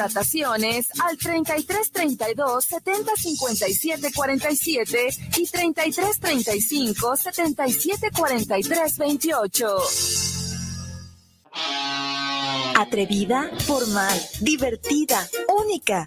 contrataciones al 33 32 70 57 47 y 33 35 77 43 28. Atrevida, formal, divertida, única.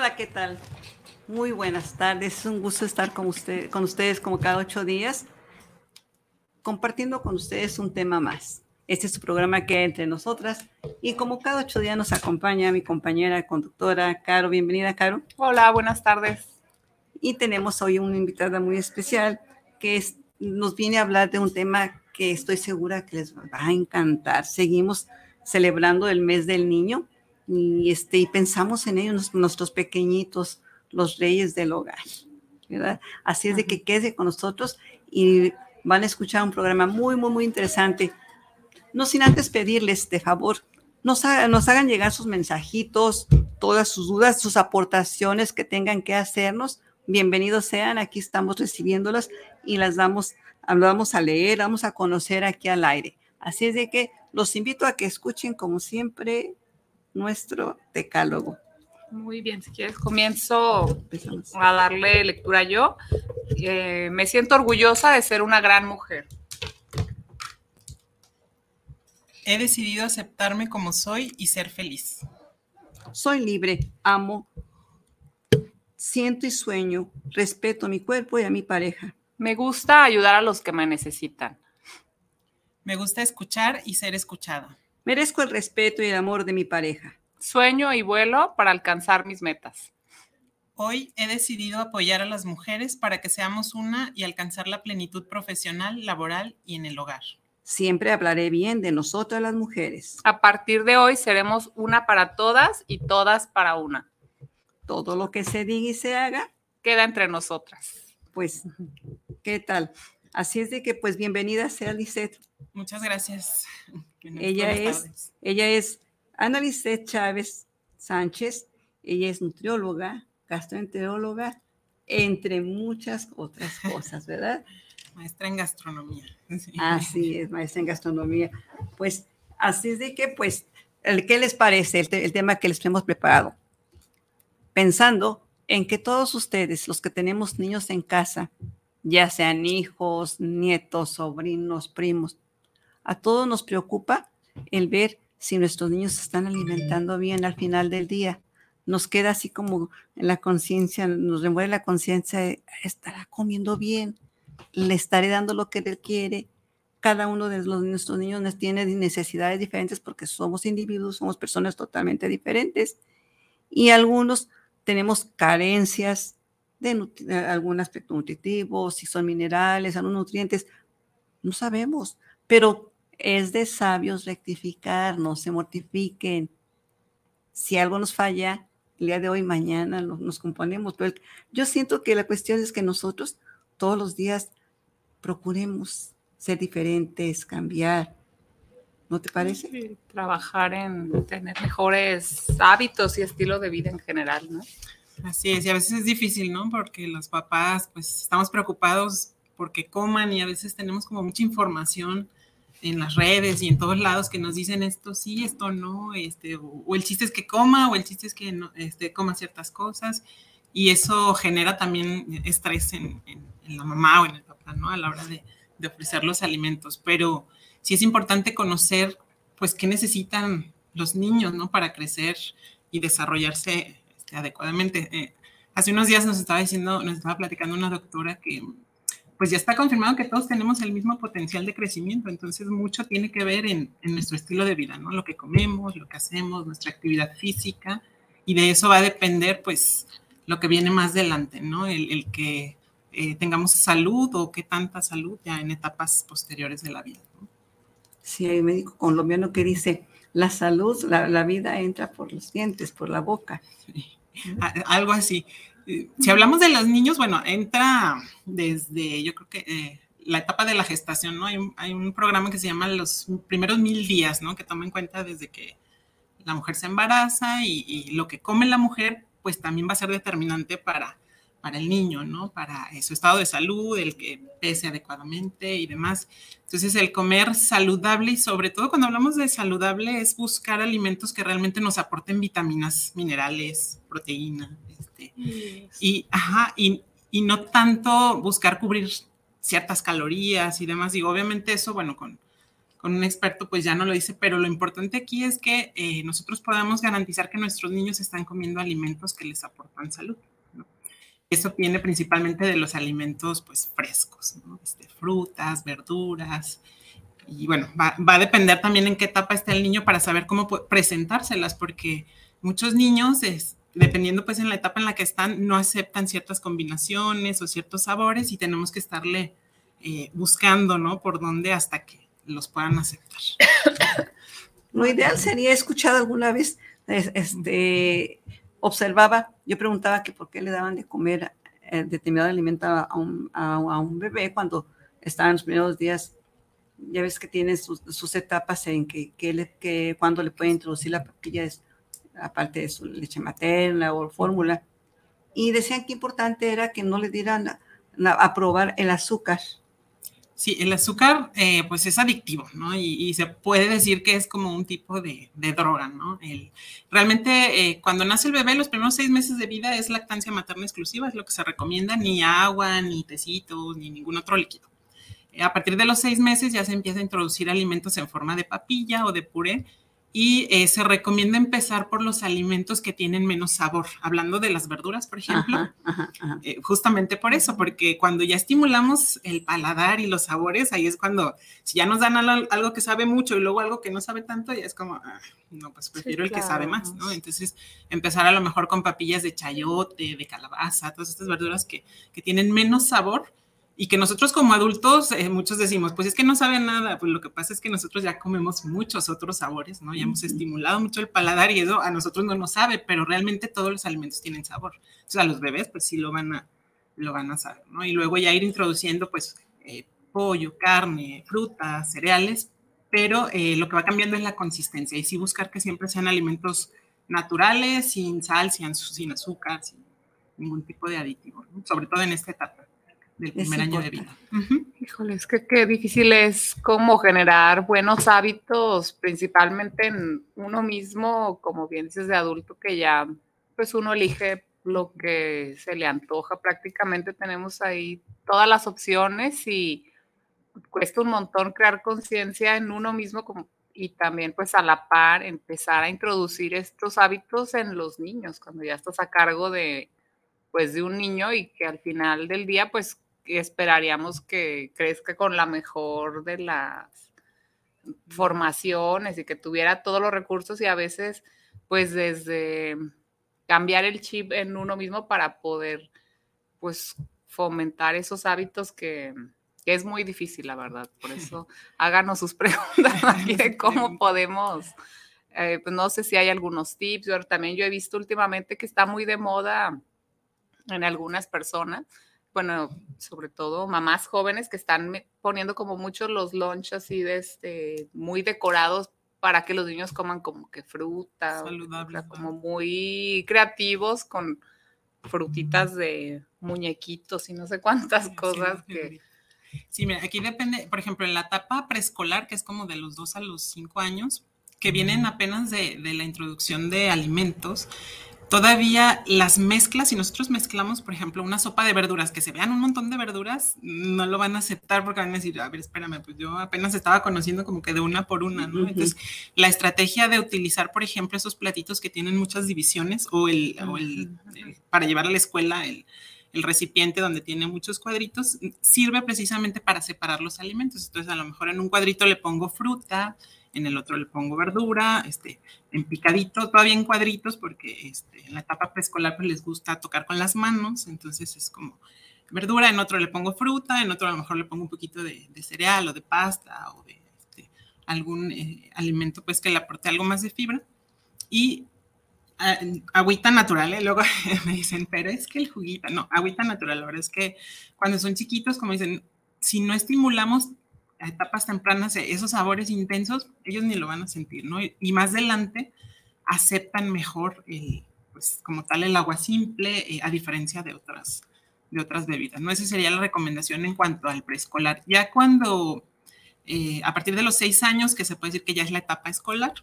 Hola, ¿qué tal? Muy buenas tardes. Es un gusto estar con, usted, con ustedes como cada ocho días, compartiendo con ustedes un tema más. Este es su programa que hay entre nosotras. Y como cada ocho días nos acompaña mi compañera conductora, Caro. Bienvenida, Caro. Hola, buenas tardes. Y tenemos hoy una invitada muy especial que es- nos viene a hablar de un tema que estoy segura que les va a encantar. Seguimos celebrando el mes del niño y, este, y pensamos en ellos, nuestros pequeñitos, los reyes del hogar. ¿verdad? Así es de que quede con nosotros y van a escuchar un programa muy, muy, muy interesante. No sin antes pedirles, de favor, nos hagan llegar sus mensajitos, todas sus dudas, sus aportaciones que tengan que hacernos. Bienvenidos sean, aquí estamos recibiéndolas y las damos, las vamos a leer, vamos a conocer aquí al aire. Así es de que los invito a que escuchen, como siempre, nuestro decálogo. Muy bien, si quieres comienzo Empezamos. a darle lectura yo. Eh, me siento orgullosa de ser una gran mujer. He decidido aceptarme como soy y ser feliz. Soy libre, amo, siento y sueño, respeto a mi cuerpo y a mi pareja. Me gusta ayudar a los que me necesitan. Me gusta escuchar y ser escuchada. Merezco el respeto y el amor de mi pareja. Sueño y vuelo para alcanzar mis metas. Hoy he decidido apoyar a las mujeres para que seamos una y alcanzar la plenitud profesional, laboral y en el hogar. Siempre hablaré bien de nosotras las mujeres. A partir de hoy seremos una para todas y todas para una. Todo lo que se diga y se haga, Queda entre nosotras. pues, ¿qué tal? Así es de que, pues, bienvenida sea Lisette. Muchas gracias. Ella es, tardes. ella es Ana Lisette Chávez Sánchez. Ella es nutrióloga, gastroenteróloga, entre muchas otras cosas, ¿verdad? maestra en gastronomía. Sí. Así es, maestra en gastronomía. Pues así es de que, pues, ¿qué les parece el, te- el tema que les hemos preparado? Pensando en que todos ustedes, los que tenemos niños en casa, ya sean hijos, nietos, sobrinos, primos, a todos nos preocupa el ver si nuestros niños se están alimentando bien al final del día. Nos queda así como en la conciencia, nos remueve la conciencia de, estará comiendo bien, le estaré dando lo que él quiere. Cada uno de los, nuestros niños tiene necesidades diferentes porque somos individuos, somos personas totalmente diferentes. Y algunos tenemos carencias de de algún aspecto nutritivo, si son minerales, algunos nutrientes, no sabemos, pero es de sabios rectificar, no se mortifiquen. Si algo nos falla, el día de hoy, mañana nos, nos componemos, pero el- yo siento que la cuestión es que nosotros todos los días procuremos ser diferentes, cambiar. ¿No te parece? Sí, Trabajar en tener mejores hábitos y estilo de vida en general, ¿no? Así es, y a veces es difícil, ¿no? Porque los papás, pues, estamos preocupados porque coman y a veces tenemos como mucha información en las redes y en todos lados que nos dicen esto sí, esto no, este, o, o el chiste es que coma o el chiste es que no, este, coma ciertas cosas y eso genera también estrés en, en- en la mamá o en el papá, ¿no? A la hora de, de ofrecer los alimentos, pero sí es importante conocer, pues, qué necesitan los niños, ¿no? Para crecer y desarrollarse este, adecuadamente. Eh, hace unos días nos estaba diciendo, nos estaba platicando una doctora que pues ya está confirmado que todos tenemos el mismo potencial de crecimiento, entonces mucho tiene que ver en, en nuestro estilo de vida, ¿no? Lo que comemos, lo que hacemos, nuestra actividad física, y de eso va a depender, pues, lo que viene más adelante, ¿no? El, el que eh, tengamos salud o qué tanta salud ya en etapas posteriores de la vida. ¿no? Sí, hay un médico colombiano que dice, la salud, la, la vida entra por los dientes, por la boca. Sí. Algo así. Si hablamos de los niños, bueno, entra desde, yo creo que eh, la etapa de la gestación, ¿no? Hay un, hay un programa que se llama los primeros mil días, ¿no? Que toma en cuenta desde que la mujer se embaraza y, y lo que come la mujer, pues también va a ser determinante para, para el niño, ¿no? Para eh, su estado de salud, el que pese adecuadamente y demás. Entonces, el comer saludable y sobre todo cuando hablamos de saludable es buscar alimentos que realmente nos aporten vitaminas, minerales, proteína, y, ajá, y, y no tanto buscar cubrir ciertas calorías y demás. Digo, obviamente eso, bueno, con, con un experto pues ya no lo dice, pero lo importante aquí es que eh, nosotros podamos garantizar que nuestros niños están comiendo alimentos que les aportan salud. Eso viene principalmente de los alimentos pues frescos, ¿no? este, frutas, verduras. Y bueno, va, va, a depender también en qué etapa está el niño para saber cómo presentárselas, porque muchos niños, es, dependiendo pues en la etapa en la que están, no aceptan ciertas combinaciones o ciertos sabores y tenemos que estarle eh, buscando, ¿no? Por dónde hasta que los puedan aceptar. Lo ideal sería, he escuchado alguna vez, este, observaba, yo preguntaba que por qué le daban de comer eh, determinado alimento a un, a, un, bebé cuando estaba en los primeros días. Ya ves que tiene sus, sus etapas en que, que, cuando le puede introducir la papilla, es, aparte de su leche materna o fórmula. Y decían que importante era que no le dieran a, a probar el azúcar. Sí, el azúcar eh, pues es adictivo, ¿no? Y, y, se puede decir que es como un tipo de, de droga, ¿no? El, realmente eh, cuando nace el bebé, los primeros seis meses de vida es lactancia materna exclusiva, es lo que se recomienda, ni agua, ni tecitos, ni ningún otro líquido. Eh, a partir de los seis meses ya se empieza a introducir alimentos en forma de papilla o de puré y eh, se recomienda empezar por los alimentos que tienen menos sabor, hablando de las verduras, por ejemplo, ajá, ajá, ajá. Eh, justamente por eso, porque cuando ya estimulamos el paladar y los sabores, ahí es cuando, si ya nos dan algo, algo que sabe mucho y luego algo que no sabe tanto, ya es como, ah, no, pues prefiero sí, el que sabe más, ¿no? Entonces, empezar a lo mejor con papillas de chayote, de calabaza, todas estas verduras que, que tienen menos sabor y que nosotros como adultos, eh, muchos decimos, pues es que no sabe nada, pues lo que pasa es que nosotros ya comemos muchos otros sabores, ¿no? Ya hemos estimulado mucho el paladar y eso a nosotros no nos sabe, pero realmente todos los alimentos tienen sabor. Entonces a los bebés pues sí lo van a, lo van a saber, ¿no? Y luego ya ir introduciendo pues eh, pollo, carne, frutas, cereales, pero eh, lo que va cambiando es la consistencia y sí buscar que siempre sean alimentos naturales, sin sal, sin, sin azúcar, sin ningún tipo de aditivo, ¿no? sobre todo en esta etapa del primer año de vida. Uh -huh. Híjole, es que qué difícil es cómo generar buenos hábitos, principalmente en uno mismo, como bien dices, de adulto, que ya pues uno elige lo que se le antoja. Prácticamente tenemos ahí todas las opciones y cuesta un montón crear conciencia en uno mismo como, y también pues a la par empezar a introducir estos hábitos en los niños, cuando ya estás a cargo de pues de un niño y que al final del día pues esperaríamos que crezca con la mejor de las formaciones y que tuviera todos los recursos y a veces pues desde cambiar el chip en uno mismo para poder pues fomentar esos hábitos que, que es muy difícil la verdad. Por eso háganos sus preguntas aquí de cómo podemos eh, pues no sé si hay algunos tips. Pero también yo he visto últimamente que está muy de moda en algunas personas bueno, sobre todo mamás jóvenes que están poniendo como muchos los lunch así de este, muy decorados para que los niños coman como que fruta, Saludable, o sea, como muy creativos con frutitas de muñequitos y no sé cuántas sí, cosas sí, que Sí, mira, aquí depende, por ejemplo, en la etapa preescolar, que es como de los dos a los cinco años, que vienen apenas de, de la introducción de alimentos, todavía las mezclas, si nosotros mezclamos, por ejemplo, una sopa de verduras, que se vean un montón de verduras, no lo van a aceptar porque van a decir, a ver, espérame, pues yo apenas estaba conociendo como que de una por una, ¿no? Entonces, la estrategia de utilizar, por ejemplo, esos platitos que tienen muchas divisiones o el, o el, el para llevar a la escuela, el, el recipiente donde tiene muchos cuadritos, sirve precisamente para separar los alimentos. Entonces, a lo mejor en un cuadrito le pongo fruta, en el otro le pongo verdura, este, en picadito, todavía en cuadritos, porque este, en la etapa preescolar pues, les gusta tocar con las manos, entonces es como verdura, en otro le pongo fruta, en otro a lo mejor le pongo un poquito de, de cereal o de pasta o de este, algún eh, alimento pues que le aporte algo más de fibra. Y ah, agüita natural, ¿eh? luego me dicen, pero es que el juguito, no, agüita natural, la verdad es que cuando son chiquitos, como dicen, si no estimulamos etapas tempranas esos sabores intensos, ellos ni lo van a sentir, ¿no? Y, más adelante aceptan mejor el, pues como tal el agua simple, eh, a diferencia de otras, de otras bebidas, ¿no? Esa sería la recomendación en cuanto al preescolar. Ya cuando, eh, a partir de los seis años, que se puede decir que ya es la etapa escolar,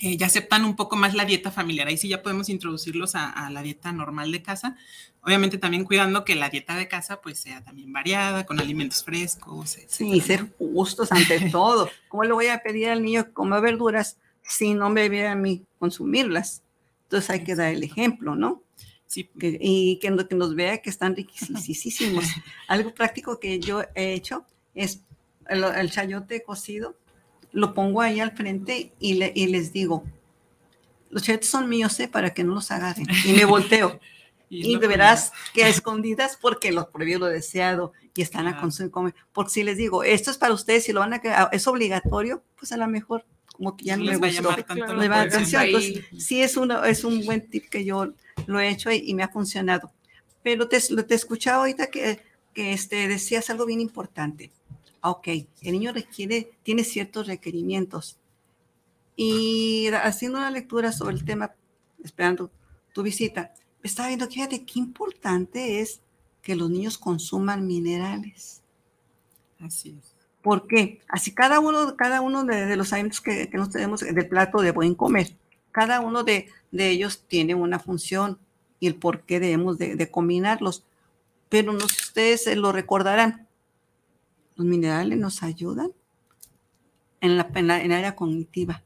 eh, ya aceptan un poco más la dieta familiar. Ahí sí ya podemos introducirlos a, a, la dieta normal de casa. Obviamente también cuidando que la dieta de casa pues sea también variada, con alimentos frescos. Etc. Sí, ser justos ante todo. ¿Cómo le voy a pedir al niño que coma verduras si no me ve a mí consumirlas? Entonces hay que dar el ejemplo, ¿no? Sí. Que, y que, que, nos vea que están riquísimos. Algo práctico que yo he hecho es el, el chayote cocido lo pongo ahí al frente y, le, y les digo, los chayotes son míos, ¿eh? Para que no los agarren. Y me volteo. y, y de veras que a escondidas porque los prohibió lo deseado y están a consumir. Porque si les digo, esto es para ustedes, y lo van a es obligatorio, pues a lo mejor como que ya no les me gustó. Va a atención. Entonces, sí es, una, es un buen tip que yo lo he hecho y, y me ha funcionado. Pero te, te escuchaba ahorita que, que este, decías algo bien importante ok, el niño requiere, tiene ciertos requerimientos. Y haciendo una lectura sobre el tema, esperando tu visita, estaba viendo, fíjate qué importante es que los niños consuman minerales. Así es. ¿Por qué? Así cada uno, cada uno de, de los alimentos que, que, nos tenemos del plato de buen comer, cada uno de, de, ellos tiene una función y el por qué debemos de, de combinarlos. Pero no, ustedes lo recordarán, los minerales nos ayudan en la, en la, en la área cognitiva.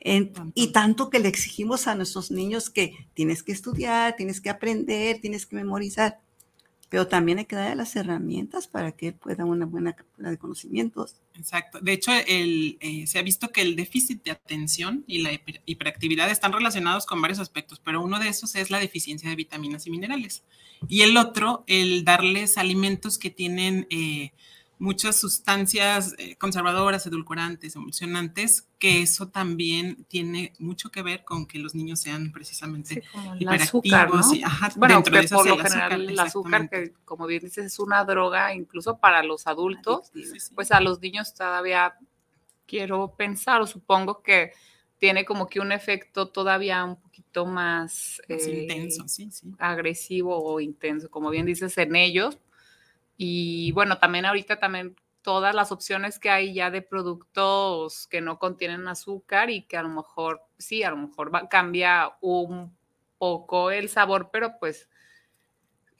En, y tanto que le exigimos a nuestros niños que tienes que estudiar, tienes que aprender, tienes que memorizar, pero también hay que darle las herramientas para que pueda una buena captura de conocimientos. Exacto. De hecho, el, eh, se ha visto que el déficit de atención y la hiper, hiperactividad están relacionados con varios aspectos, pero uno de esos es la deficiencia de vitaminas y minerales. Y el otro, el darles alimentos que tienen... Eh, muchas sustancias eh, conservadoras, edulcorantes, emulsionantes, que eso también tiene mucho que ver con que los niños sean precisamente sí, hiperactivos. Azúcar, ¿no? y, ajá, bueno, que de por lo el general azúcar, el azúcar, que como bien dices, es una droga incluso para los adultos, sí, sí, pues a los niños todavía quiero pensar o supongo que tiene como que un efecto todavía un poquito más, más eh, intenso, agresivo o intenso, como bien dices, en ellos, y bueno, también ahorita también todas las opciones que hay ya de productos que no contienen azúcar y que a lo mejor, sí, a lo mejor cambia un poco el sabor, pero pues,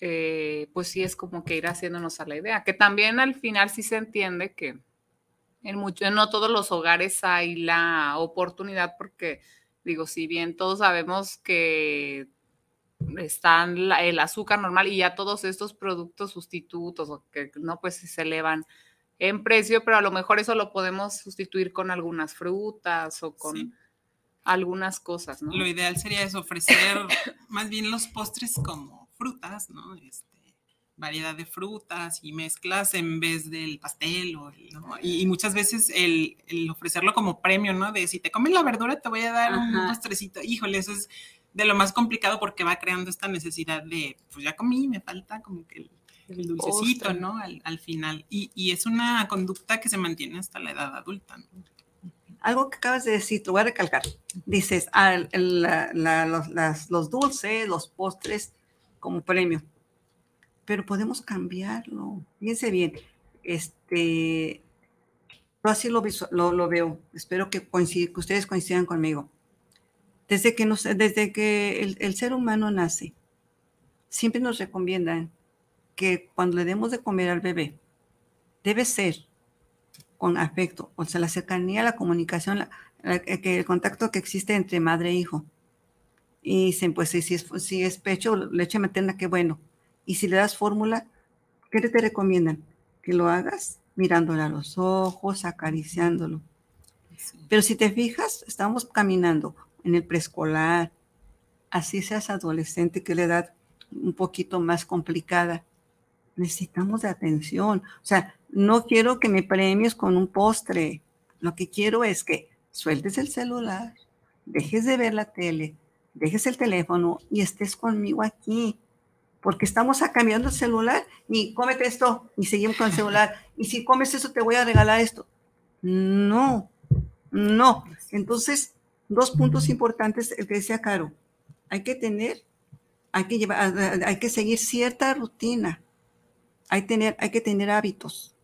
eh, pues sí es como que ir haciéndonos a la idea, que también al final sí se entiende que en mucho, no todos los hogares hay la oportunidad porque digo, si bien todos sabemos que están la, el azúcar normal y ya todos estos productos sustitutos o que no pues se elevan en precio, pero a lo mejor eso lo podemos sustituir con algunas frutas o con sí. algunas cosas, ¿no? Lo ideal sería es ofrecer más bien los postres como frutas, ¿no? Este, variedad de frutas y mezclas en vez del pastel o el, ¿no? y, y, muchas veces el, el, ofrecerlo como premio, ¿no? De si te comes la verdura te voy a dar Ajá. un postrecito. Híjole, eso es de lo más complicado porque va creando esta necesidad de, pues ya comí, me falta como que el, el dulcecito. ¿no? Al, al final. Y, y, es una conducta que se mantiene hasta la edad adulta, ¿no? Algo que acabas de decir, te voy a recalcar. Dices, ah, el, la, la, los, las, los dulces, los postres como premio. pero podemos cambiarlo. Fíjense bien, este, yo así lo, lo, lo veo. Espero que, coincid- que ustedes coincidan conmigo. Desde que, nos, desde que el, el ser humano nace, siempre nos recomiendan que cuando le demos de comer al bebé, debe ser con afecto, o sea, la cercanía, la comunicación, la- la- que el contacto que existe entre madre e hijo. Y dicen, pues si, si es, si es pecho, leche materna, qué bueno. Y si le das fórmula, ¿qué te recomiendan? Que lo hagas mirándole a los ojos, acariciándolo. Sí. Pero si te fijas, estamos caminando en el preescolar, así seas adolescente, que es la edad un poquito más complicada. Necesitamos de atención. O sea, no quiero que me premies con un postre. Lo que quiero es que sueltes el celular, dejes de ver la tele, dejes el teléfono y estés conmigo aquí. Porque estamos cambiando el celular y cómete esto y seguimos con el celular. Y si comes eso, te voy a regalar esto. No, no. Entonces, dos puntos importantes, el que decía Caro. Hay que tener, hay que llevar, hay que seguir cierta rutina. Hay, tener, hay que tener hábitos.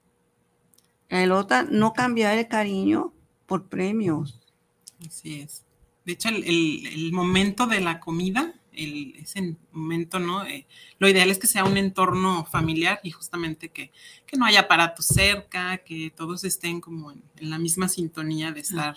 El otra, no cambiar el cariño por premios. Así es. De hecho, el, el- el momento de la comida, el, ese momento, ¿no? Eh, lo ideal es que sea un entorno familiar y justamente que, que no haya aparatos cerca, que todos estén como en, en la misma sintonía de estar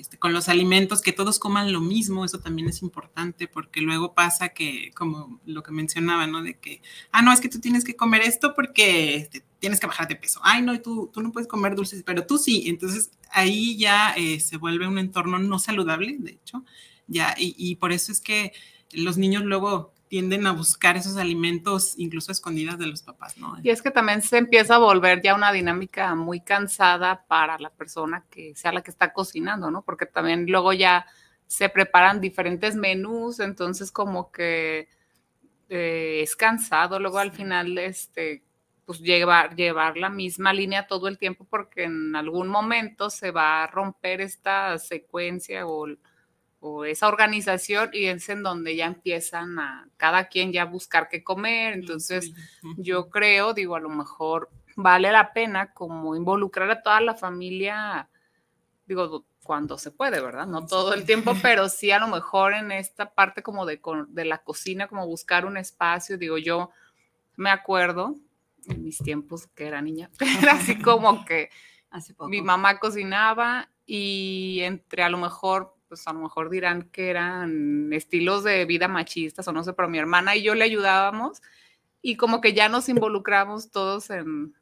este, con los alimentos, que todos coman lo mismo, eso también es importante porque luego pasa que, como lo que mencionaba, ¿no? De que, ah, no, es que tú tienes que comer esto porque este, tienes que bajar de peso. Ay, no, tú, tú no puedes comer dulces, pero tú sí. Entonces ahí ya eh, se vuelve un entorno no saludable, de hecho, ya, y por eso es que los niños luego tienden a buscar esos alimentos incluso escondidas de los papás, ¿no? Y es que también se empieza a volver ya una dinámica muy cansada para la persona que sea la que está cocinando, ¿no? Porque también luego ya se preparan diferentes menús, entonces como que eh, es cansado luego al final, este, pues llevar, llevar la misma línea todo el tiempo porque en algún momento se va a romper esta secuencia o, o esa organización y es en donde ya empiezan a cada quien ya buscar qué comer, entonces yo creo, digo, a lo mejor vale la pena como involucrar a toda la familia, digo, cuando se puede, ¿verdad? No todo el tiempo, pero sí a lo mejor en esta parte como de, de la cocina, como buscar un espacio, digo, yo me acuerdo en mis tiempos que era niña, era así como que Hace poco. mi mamá cocinaba y entre a lo mejor, pues a lo mejor dirán que eran estilos de vida machistas o no sé, pero mi hermana y yo le ayudábamos y como que ya nos involucramos todos en,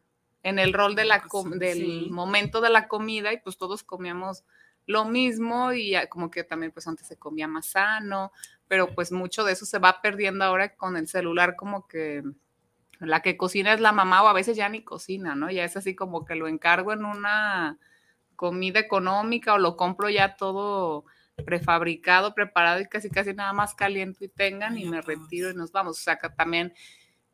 en el rol de la del Sí. momento de la comida y pues todos comíamos lo mismo y como que también pues antes se comía más sano, pero pues mucho de eso se va perdiendo ahora con el celular como que la que cocina es la mamá o a veces ya ni cocina, ¿no? Ya es así como que lo encargo en una comida económica o lo compro ya todo prefabricado, preparado y casi casi nada más caliento y tengan y me todos. retiro y nos vamos. O sea, que también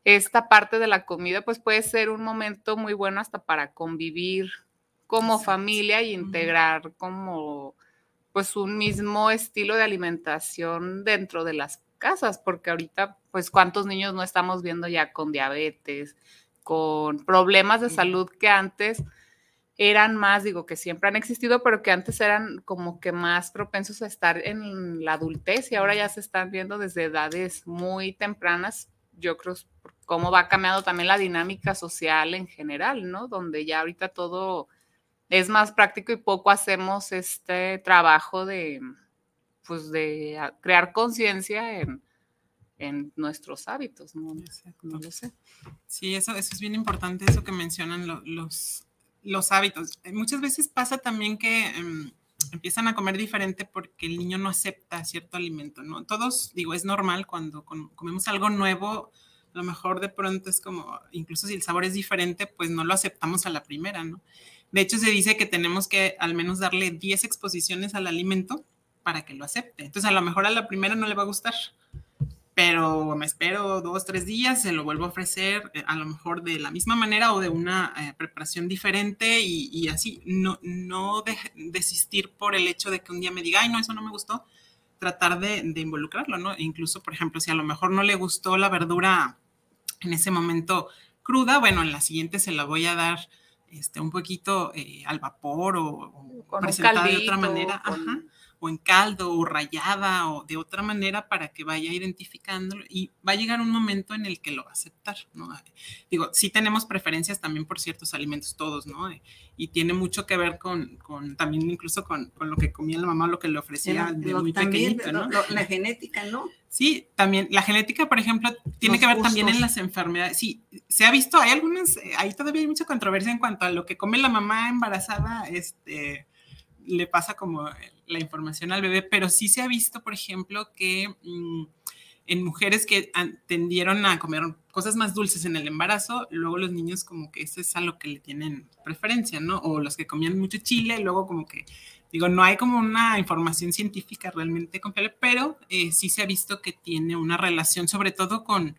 esta parte de la comida pues puede ser un momento muy bueno hasta para convivir como Exacto. familia y integrar como pues un mismo estilo de alimentación dentro de las casas, porque ahorita pues cuántos niños no estamos viendo ya con diabetes, con problemas de salud que antes eran más, digo que siempre han existido, pero que antes eran como que más propensos a estar en la adultez y ahora ya se están viendo desde edades muy tempranas. Yo creo cómo va cambiando también la dinámica social en general, ¿no? Donde ya ahorita todo es más práctico y poco hacemos este trabajo de, pues, de crear conciencia en, en nuestros hábitos, ¿no? Exacto. No lo sé. Sí, eso, eso es bien importante, eso que mencionan lo- los, los hábitos. Eh, Muchas veces pasa también que em, empiezan a comer diferente porque el niño no acepta cierto alimento, ¿no? Todos, digo, es normal cuando com- comemos algo nuevo, a lo mejor de pronto es como, incluso si el sabor es diferente, pues no lo aceptamos a la primera, ¿no? De hecho, se dice que tenemos que al menos darle 10 exposiciones al alimento para que lo acepte. Entonces, a lo mejor a la primera no le va a gustar, pero me espero dos, tres días, se lo vuelvo a ofrecer, eh, a lo mejor de la misma manera o de una eh, preparación diferente y, y así, no, no de- desistir por el hecho de que un día me diga, ay, no, eso no me gustó, tratar de, de involucrarlo, ¿no? E incluso, por ejemplo, si a lo mejor no le gustó la verdura en ese momento cruda, bueno, en la siguiente se la voy a dar este, un poquito eh, al vapor o, o presentada de otra manera, con- ajá, o en caldo o rayada o de otra manera para que vaya identificándolo y va a llegar un momento en el que lo va a aceptar, ¿no? Digo, sí tenemos preferencias también por ciertos alimentos todos, ¿no? Y tiene mucho que ver con, con también incluso con, con lo que comía la mamá, lo que le ofrecía de muy también pequeñito, ¿no? lo- la genética, ¿no? Sí, también la genética, por ejemplo, tiene Los que ver también en las enfermedades. Sí, se ha visto, hay algunas, eh, ahí todavía hay mucha controversia en cuanto a lo que come la mamá embarazada, este, le pasa como la información al bebé, pero sí se ha visto, por ejemplo, que mm, en mujeres que tendieron a comer cosas más dulces en el embarazo, luego los niños como que eso es a lo que le tienen preferencia, ¿no? O los que comían mucho chile, luego como que Digo, no hay como una información científica realmente confiable, pero eh, sí se ha visto que tiene una relación, sobre todo con,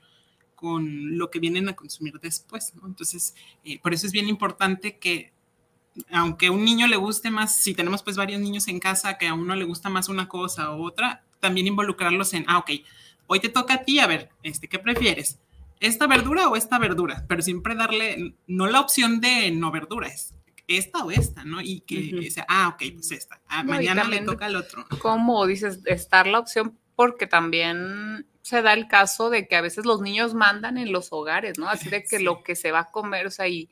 con lo que vienen a consumir después, ¿no? Entonces, eh, por eso es bien importante que, aunque a un niño le guste más, si tenemos pues varios niños en casa, que a uno le gusta más una cosa u otra, también involucrarlos en, ah, ok, hoy te toca a ti, a ver, este, ¿qué prefieres? ¿Esta verdura o esta verdura? Pero siempre darle, no la opción de no verdura, es esta o esta, ¿no? Y que Ujú. sea, ah, ok, pues esta. Ah, No, mañana le toca al otro. como dices, estar la opción, porque también se da el caso de que a veces los niños mandan en los hogares, ¿no? Así de que Sí. lo que se va a comer, o sea, y,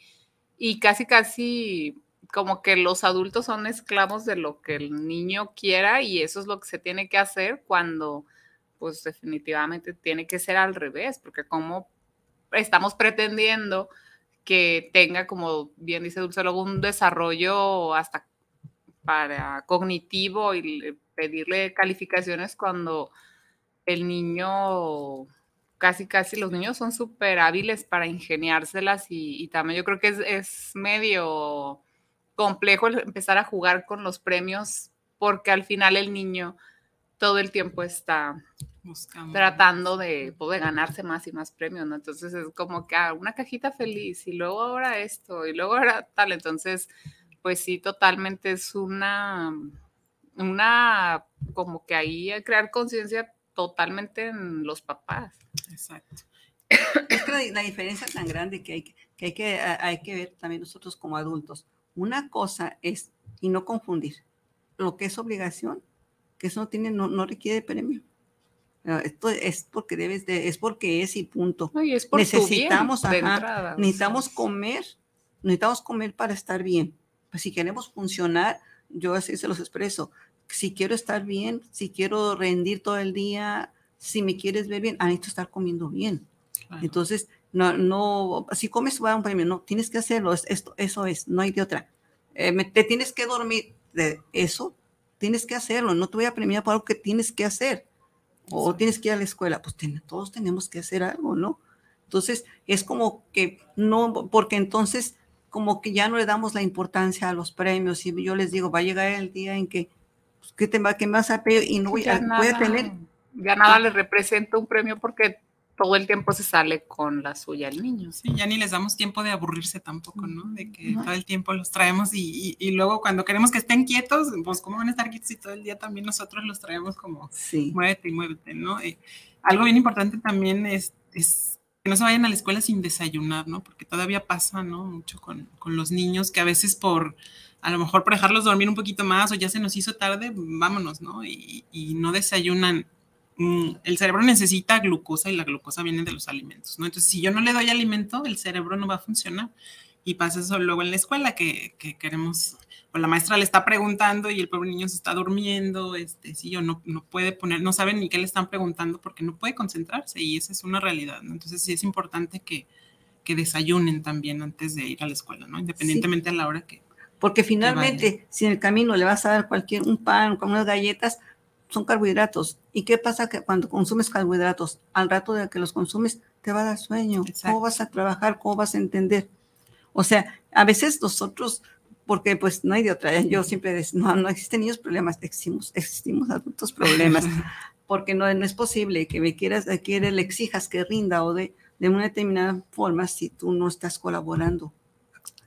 y casi, casi como que los adultos son esclavos de lo que el niño quiera y eso es lo que se tiene que hacer cuando, pues definitivamente tiene que ser al revés, porque como estamos pretendiendo que tenga, como bien dice Dulce, luego un desarrollo hasta para cognitivo y le- pedirle calificaciones cuando el niño, casi, casi los niños son súper hábiles para ingeniárselas y, también yo creo que es medio complejo el empezar a jugar con los premios porque al final el niño todo el tiempo está Buscamos. tratando de, pues, de ganarse más y más premios, ¿no? Entonces es como que ah, una cajita feliz y luego ahora esto y luego ahora tal. Entonces, pues sí, totalmente es una, una, como que ahí a crear conciencia totalmente en los papás. Exacto. Es que la, la diferencia tan grande que hay que, hay que, hay que ver también nosotros como adultos. Una cosa es, y no confundir, lo que es obligación, que eso no tiene, no, no requiere premio. Ah, Esto es porque debes de, es porque es y punto. No, y es por necesitamos, tu bien ajá, entrada, o sea, necesitamos comer, necesitamos comer para estar bien. Pues si queremos funcionar, yo así se los expreso. Si quiero estar bien, si quiero rendir todo el día, si me quieres ver bien, ah, necesito estar comiendo bien. Entonces, no, no, si comes va a un premio, no, tienes que hacerlo, es- esto, eso es, no hay de otra. Eh, me- te tienes que dormir de eso, tienes que hacerlo, no te voy a premiar por algo que tienes que hacer. O tienes que ir a la escuela, pues ten- todos tenemos que hacer algo, ¿no? Entonces, es como que no, porque entonces como que ya no le damos la importancia a los premios y yo les digo, va a llegar el día en que, pues, ¿qué, te va, qué me vas a pedir? Y no voy, ya a, voy a nada- tener Ya nada le representa un premio porque todo el tiempo se sale con la suya el niño. Sí, ya ni les damos tiempo de aburrirse tampoco, ¿no? De que No. todo el tiempo los traemos y, y- y luego cuando queremos que estén quietos, pues ¿cómo van a estar quietos y todo el día también nosotros los traemos como Sí. muévete y muévete, ¿no? Eh, algo bien importante también es, es que no se vayan a la escuela sin desayunar, ¿no? Porque todavía pasa, ¿no? Mucho con, con los niños que a veces por, a lo mejor por dejarlos dormir un poquito más o ya se nos hizo tarde, vámonos, ¿no? Y, y no desayunan. Mm, El cerebro necesita glucosa y la glucosa viene de los alimentos, ¿no? Entonces, si yo no le doy alimento, el cerebro no va a funcionar. Y pasa eso luego en la escuela, que, que queremos, o la maestra le está preguntando y el pobre niño se está durmiendo, este, sí, o no, no puede poner, no sabe ni qué le están preguntando porque no puede concentrarse y esa es una realidad, ¿no? Entonces sí es importante que, que desayunen también antes de ir a la escuela, ¿no? Independientemente a la hora que... Porque finalmente, si en el camino le vas a dar cualquier, un pan con unas galletas, son carbohidratos. ¿Y qué pasa que cuando consumes carbohidratos? Al rato de que los consumes, te va a dar sueño. Exacto. ¿Cómo vas a trabajar? ¿Cómo vas a entender? O sea, a veces nosotros, porque pues no hay de otra, yo siempre decía, no, no existen niños problemas, existimos, existimos adultos problemas, porque no, no es posible que me quieras, que le exijas que rinda o de, de una determinada forma si tú no estás colaborando.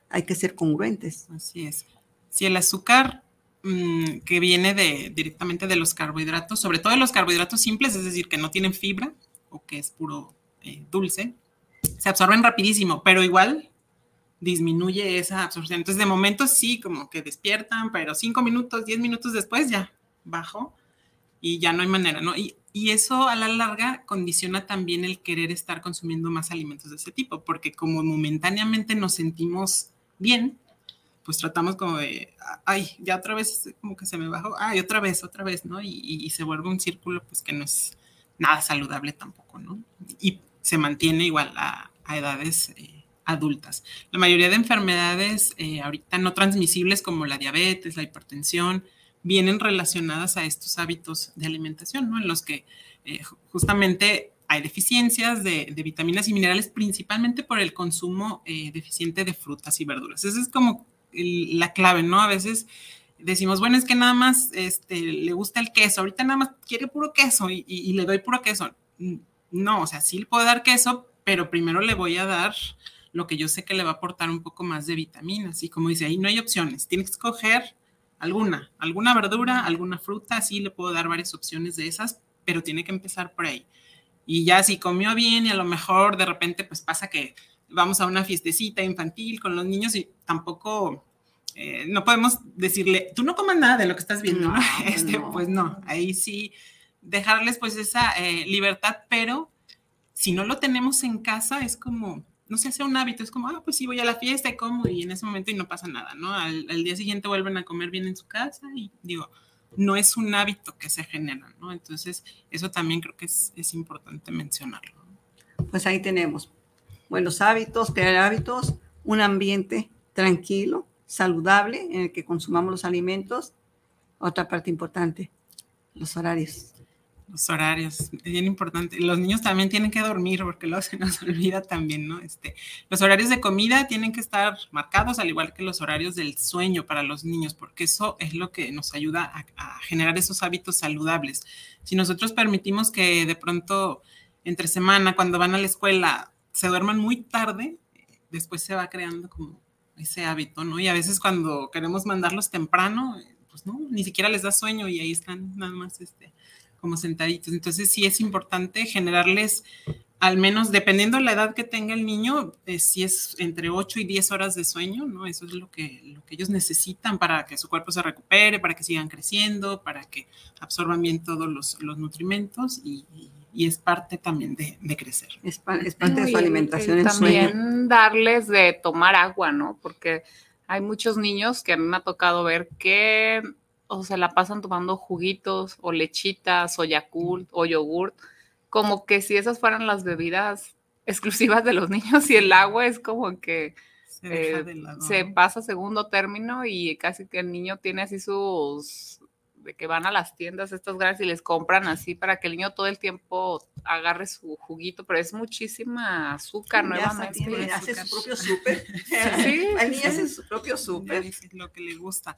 Hay que ser congruentes. Así es. Si el azúcar mm, que viene de, directamente de los carbohidratos, sobre todo de los carbohidratos simples, es decir, que no tienen fibra o que es puro eh, dulce, se absorben rapidísimo, pero igual disminuye esa absorción. Entonces, de momento sí, como que despiertan, pero cinco minutos, diez minutos después ya bajo y ya no hay manera, ¿no? Y, y eso a la larga condiciona también el querer estar consumiendo más alimentos de ese tipo, porque como momentáneamente nos sentimos bien, pues tratamos como de, ay, ya otra vez como que se me bajó, ay, otra vez, otra vez, ¿no? Y, se vuelve un círculo pues que no es nada saludable tampoco, ¿no? Y se mantiene igual a, edades eh, adultas. La mayoría de enfermedades eh, ahorita no transmisibles como la diabetes, la hipertensión, vienen relacionadas a estos hábitos de alimentación, ¿no? En los que eh, justamente hay deficiencias de, de, vitaminas y minerales, principalmente por el consumo deficiente de frutas y verduras. Esa es como la clave, ¿no? A veces decimos, bueno, es que nada más este, le gusta el queso, ahorita nada más quiere puro queso y le doy puro queso. No, o sea, sí le puedo dar queso, pero primero le voy a dar lo que yo sé que le va a aportar un poco más de vitaminas. Y como dice, ahí no hay opciones, tienes que escoger alguna, alguna verdura, alguna fruta, sí le puedo dar varias opciones de esas, pero tiene que empezar por ahí. Y ya si comió bien y a lo mejor de repente pues pasa que vamos a una fiestecita infantil con los niños y tampoco, eh, no podemos decirle, tú no comas nada de lo que estás viendo, ¿no? Este, no. Pues no, ahí sí dejarles pues esa eh, libertad, pero si no lo tenemos en casa es como, no se hace un hábito, es como, ah, pues sí, voy a la fiesta y como, y en ese momento y no pasa nada, ¿no? Al, al, día siguiente vuelven a comer bien en su casa y digo, no es un hábito que se genera, ¿no? Entonces, eso también creo que es, es importante mencionarlo. Pues ahí tenemos buenos hábitos, crear hábitos, un ambiente tranquilo, saludable en el que consumamos los alimentos. Otra parte importante, los horarios. Los horarios, bien importante. Los niños también tienen que dormir porque luego se nos olvida también, ¿no? Este, los horarios de comida tienen que estar marcados, al igual que los horarios del sueño para los niños, porque eso es lo que nos ayuda a, a generar esos hábitos saludables. Si nosotros permitimos que de pronto entre semana, cuando van a la escuela, se duerman muy tarde, después se va creando como ese hábito, ¿no? Y a veces cuando queremos mandarlos temprano, pues no, ni siquiera les da sueño y ahí están nada más este, como sentaditos. Entonces sí es importante generarles al menos dependiendo de la edad que tenga el niño, eh, si es entre 8 y 10 horas de sueño, ¿no? Eso es lo que, lo que ellos necesitan para que su cuerpo se recupere, para que sigan creciendo, para que absorban bien todos los, los nutrimentos y, y, es parte también de, de crecer. Es, pa es parte de su alimentación. Y, también sueño. darles de tomar agua, ¿no? Porque hay muchos niños que a mí me ha tocado ver que o se la pasan tomando juguitos o lechitas o Yakult o yogurt, como que si esas fueran las bebidas exclusivas de los niños y el agua es como que se, eh, se pasa a segundo término y casi que el niño tiene así sus de que van a las tiendas estas grandes y les compran así para que el niño todo el tiempo agarre su juguito, pero es muchísima azúcar sí, nuevamente. Tiene, hace su propio súper. sí, el niño hace su propio súper. Lo que le gusta.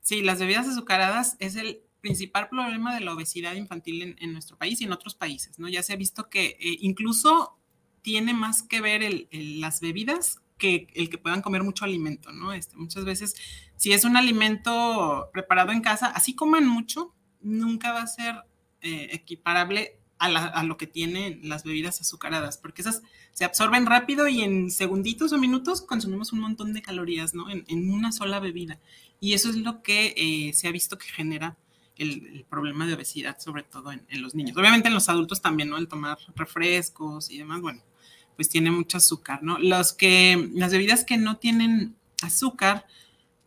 Sí, las bebidas azucaradas es el principal problema de la obesidad infantil en, en nuestro país y en otros países, ¿no? Ya se ha visto que eh, incluso tiene más que ver el, el, las bebidas que el que puedan comer mucho alimento, ¿no? Este, muchas veces, si es un alimento preparado en casa, así coman mucho, nunca va a ser eh, equiparable a, lo que tienen las bebidas azucaradas, porque esas se absorben rápido y en segunditos o minutos consumimos un montón de calorías, ¿no? En, una sola bebida. Y eso es lo que eh, se ha visto que genera el, el, problema de obesidad, sobre todo en, en, los niños. Obviamente en los adultos también, ¿no? El tomar refrescos y demás, bueno, pues tiene mucho azúcar, ¿no? Los que, las bebidas que no tienen azúcar,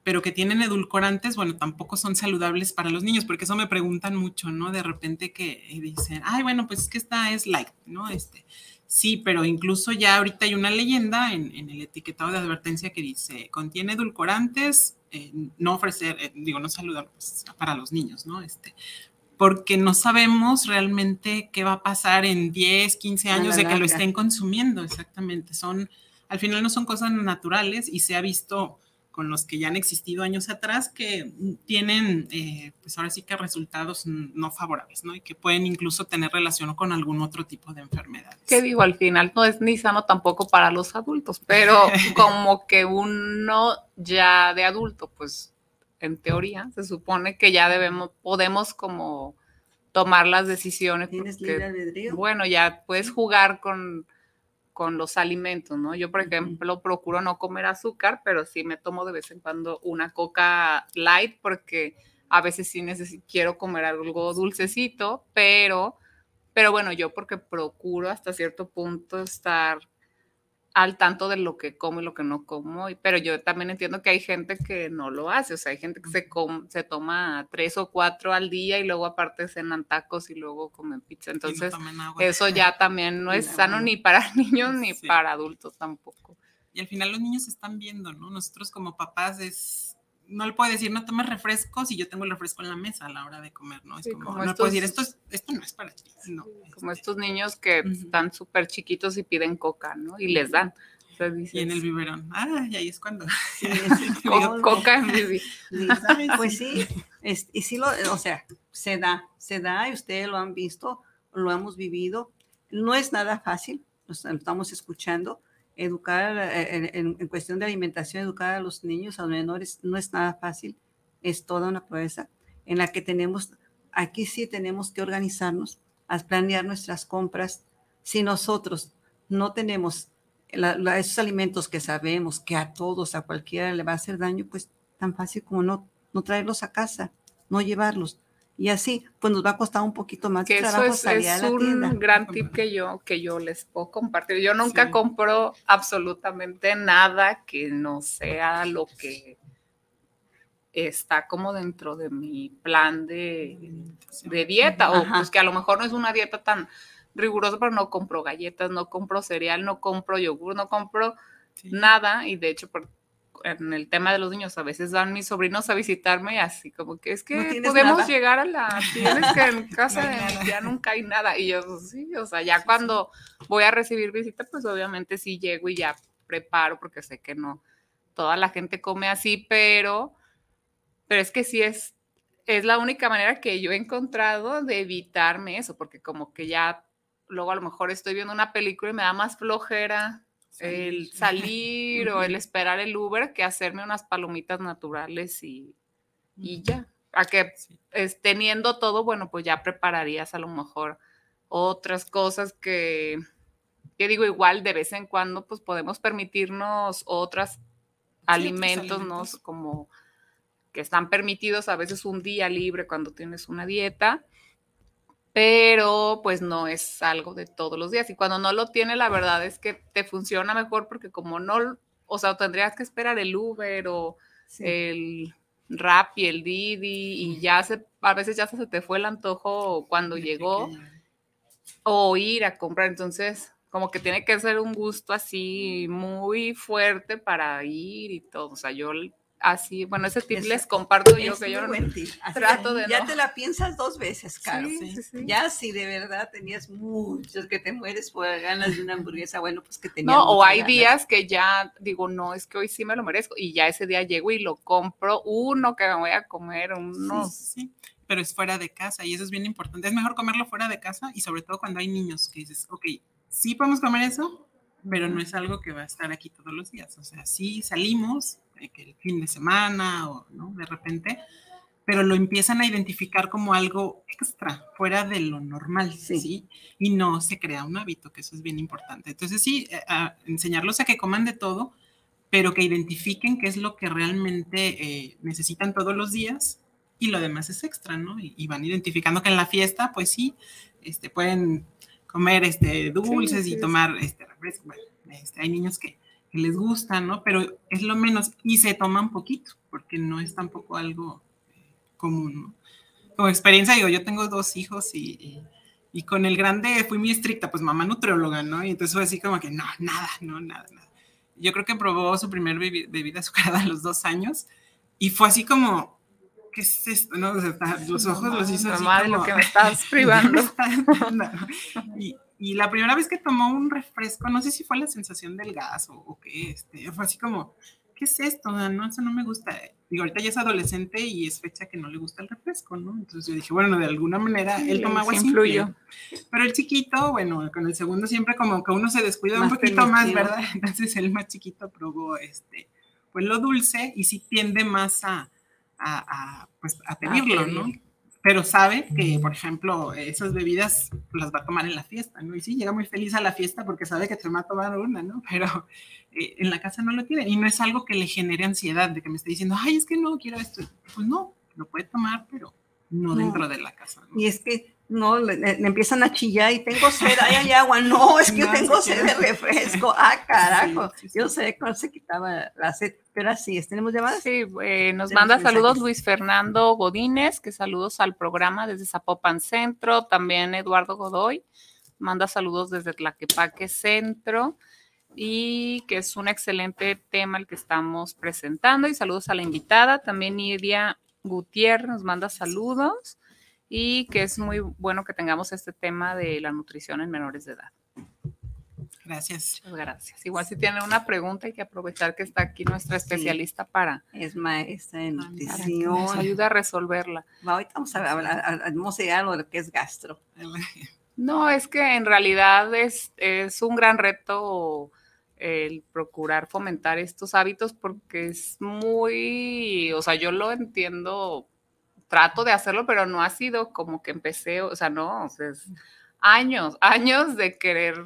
pero que tienen edulcorantes, bueno, tampoco son saludables para los niños, porque eso me preguntan mucho, ¿no? De repente que dicen, ay, bueno, pues es que esta es light, ¿no? Este, sí, pero incluso ya ahorita hay una leyenda en, el etiquetado de advertencia que dice, contiene edulcorantes, eh, no ofrecer, eh, digo, no saludables para los niños, ¿no? Este, porque no sabemos realmente qué va a pasar en 10, 15 años de que lo estén consumiendo, exactamente. Son, al final no son cosas naturales y se ha visto con los que ya han existido años atrás que tienen, eh, pues ahora sí que resultados no favorables, ¿no? Y que pueden incluso tener relación con algún otro tipo de enfermedades. Que digo, al final no es ni sano tampoco para los adultos, pero como que uno ya de adulto, pues en teoría, se supone que ya debemos, podemos como tomar las decisiones. ¿Tienes porque, libre albedrío? Bueno, ya puedes jugar con, con los alimentos, ¿no? Yo, por ejemplo, procuro no comer azúcar, pero sí me tomo de vez en cuando una coca light porque a veces sí necesito, quiero comer algo dulcecito, pero, pero bueno, yo porque procuro hasta cierto punto estar al tanto de lo que como y lo que no como, pero yo también entiendo que hay gente que no lo hace, o sea, hay gente que se, se toma tres o cuatro al día y luego aparte cenan tacos y luego comen pizza, entonces eso ya también no es sano ni para niños ni para adultos tampoco. Y al final los niños están viendo, ¿no? Nosotros como papás es no le puedo decir, no tomes refresco si yo tengo el refresco en la mesa a la hora de comer, ¿no? Es como, no puedo decir, esto, esto no es para ti. No, como este estos niños que están súper chiquitos y piden coca, ¿no? Y les dan. y en el biberón. Ah, y ahí es cuando. coca en bibi. pues sí, y sí, lo, o sea, se da, se da y ustedes lo han visto, lo hemos vivido. No es nada fácil, lo estamos escuchando educar eh, en, cuestión de alimentación, educar a los niños, a los menores, no es nada fácil, es toda una proeza en la que tenemos, aquí sí tenemos que organizarnos, a planear nuestras compras. Si nosotros no tenemos esos alimentos que sabemos que a todos, a cualquiera le va a hacer daño, pues tan fácil como no, no traerlos a casa, no llevarlos. Y así, pues nos va a costar un poquito más que trabajo eso es, es un gran tip que yo, que yo les puedo compartir. Yo nunca compro absolutamente nada que no sea lo que está como dentro de mi plan de, de dieta, o pues que a lo mejor no es una dieta tan rigurosa, pero no compro galletas, no compro cereal, no compro yogur, no compro nada, y de hecho, por, en el tema de los niños, a veces van mis sobrinos a visitarme y así como que es que podemos llegar a la, tienes que en casa de, ya nunca hay nada. Y yo, sí, o sea, ya cuando voy a recibir visita, pues obviamente sí llego y ya preparo porque sé que no, toda la gente come así, pero, pero es que sí es, es la única manera que yo he encontrado de evitarme eso, porque como que ya luego a lo mejor estoy viendo una película y me da más flojera el salir o el esperar el Uber que hacerme unas palomitas naturales y, y ya. A que es, teniendo todo, bueno, pues ya prepararías a lo mejor otras cosas que, que digo, igual de vez en cuando, pues podemos permitirnos otros alimentos, ¿no? Como que están permitidos a veces un día libre cuando tienes una dieta pero pues no es algo de todos los días. Y cuando no lo tiene, la verdad es que te funciona mejor porque como no, o sea, tendrías que esperar el Uber o el Rap y el Didi y ya se, a veces ya se te fue el antojo cuando llegó o ir a comprar. Entonces, como que tiene que ser un gusto así muy fuerte para ir y todo. O sea, yo así, bueno, ese tip les comparto yo que yo no, trato de Ya te la piensas dos veces, Caro. Ya si de verdad tenías muchos que te mueres por ganas de una hamburguesa, bueno, pues que tenías No, o hay días que ya digo, no, es que hoy sí me lo merezco y ya ese día llego y lo compro uno que me voy a comer, uno. Sí, pero es fuera de casa y eso es bien importante. Es mejor comerlo fuera de casa y sobre todo cuando hay niños que dices, ok, sí podemos comer eso, pero no es algo que va a estar aquí todos los días. O sea, sí salimos, que el fin de semana o ¿no? de repente, pero lo empiezan a identificar como algo extra, fuera de lo normal, ¿sí? Y no se crea un hábito, que eso es bien importante. Entonces, sí, eh, enseñarlos a que coman de todo, pero que identifiquen qué es lo que realmente eh, necesitan todos los días y lo demás es extra, ¿no? Y, van identificando que en la fiesta, pues sí, este, pueden comer este, dulces y tomar este, refresco. Bueno, este, hay niños que les gusta, ¿no? Pero es lo menos y se toman poquito, porque no es tampoco algo eh, común, ¿no? Como experiencia, digo, yo tengo dos hijos y, y, con el grande fui muy estricta, pues mamá nutrióloga, ¿no? Y entonces fue así como que no, nada, no, nada, nada. Yo creo que probó su primer bebida azucarada a los dos años y fue así como, ¿qué es esto? ¿No? los ojos los hizo así como, lo que me estás privando. y, y la primera vez que tomó un refresco, no sé si fue la sensación del gas o, qué, este, fue así como, ¿qué es esto? No, eso no me gusta. Digo, ahorita ya es adolescente y es fecha que no le gusta el refresco, ¿no? Entonces yo dije, bueno, de alguna manera él toma agua simple. Pero el chiquito, bueno, con el segundo siempre como que uno se descuida un poquito más, ¿verdad? Entonces el más chiquito probó este, pues lo dulce y sí tiende más a, a, a pues a pedirlo, ¿no? Pero sabe que, por ejemplo, esas bebidas las va a tomar en la fiesta, ¿no? Y sí, llega muy feliz a la fiesta porque sabe que te va a tomar una, ¿no? Pero eh, en la casa no lo tiene y no es algo que le genere ansiedad de que me esté diciendo, ay, es que no quiero esto. Pues no, lo puede tomar, pero no, No. dentro de la casa. ¿no? Y es que no, le, empiezan a chillar y tengo sed, ay, hay agua, no, es que yo No, tengo sed de refresco, ah, carajo, Sí, sí, sí. yo sé cuándo se quitaba la sed, pero así es, ¿tenemos llamadas? Sí, eh, nos manda mensajes. saludos Luis Fernando Godínez, que saludos al programa desde Zapopan Centro, también Eduardo Godoy, manda saludos desde Tlaquepaque Centro y que es un excelente tema el que estamos presentando y saludos a la invitada, también Iria Gutiérrez nos manda saludos y que es muy bueno que tengamos este tema de la nutrición en menores de edad. Gracias. Muchas gracias. Igual si tienen una pregunta hay que aprovechar que está aquí nuestra especialista para, Es maestra en que nos nutrición. ayude a resolverla. Va, Ahorita vamos a hablar, vamos a llegar a lo que es gastro. No, es que en realidad es, es un gran reto el procurar fomentar estos hábitos porque es muy, o sea, yo lo entiendo, trato de hacerlo, pero no ha sido como que empecé, o sea, no, o sea, es años, años de querer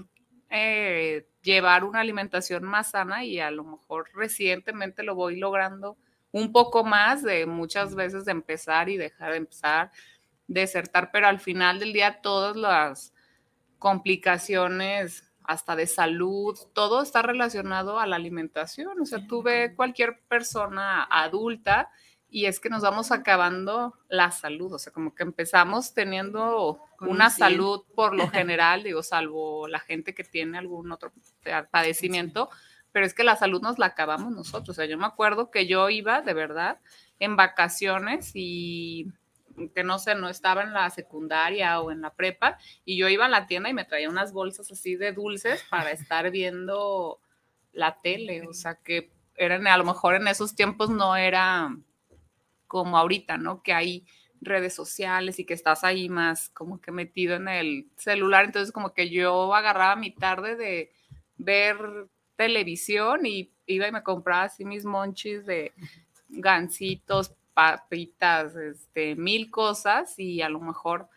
eh, llevar una alimentación más sana y a lo mejor recientemente lo voy logrando un poco más de muchas veces de empezar y dejar de empezar, desertar, pero al final del día todas las complicaciones hasta de salud, todo está relacionado a la alimentación. O sea, tú cualquier persona adulta y es que nos vamos acabando la salud. O sea, como que empezamos teniendo una un cien. salud por lo general, digo, salvo la gente que tiene algún otro padecimiento, pero es que la salud nos la acabamos nosotros. O sea, yo me acuerdo que yo iba de verdad en vacaciones y que no sé, no estaba en la secundaria o en la prepa, y yo iba a la tienda y me traía unas bolsas así de dulces para estar viendo la tele, o sea que eran, a lo mejor en esos tiempos no era como ahorita, ¿no? Que hay redes sociales y que estás ahí más como que metido en el celular, entonces como que yo agarraba mi tarde de ver televisión y iba y me compraba así mis monchis de gancitos, papitas, este, mil cosas y a lo mejor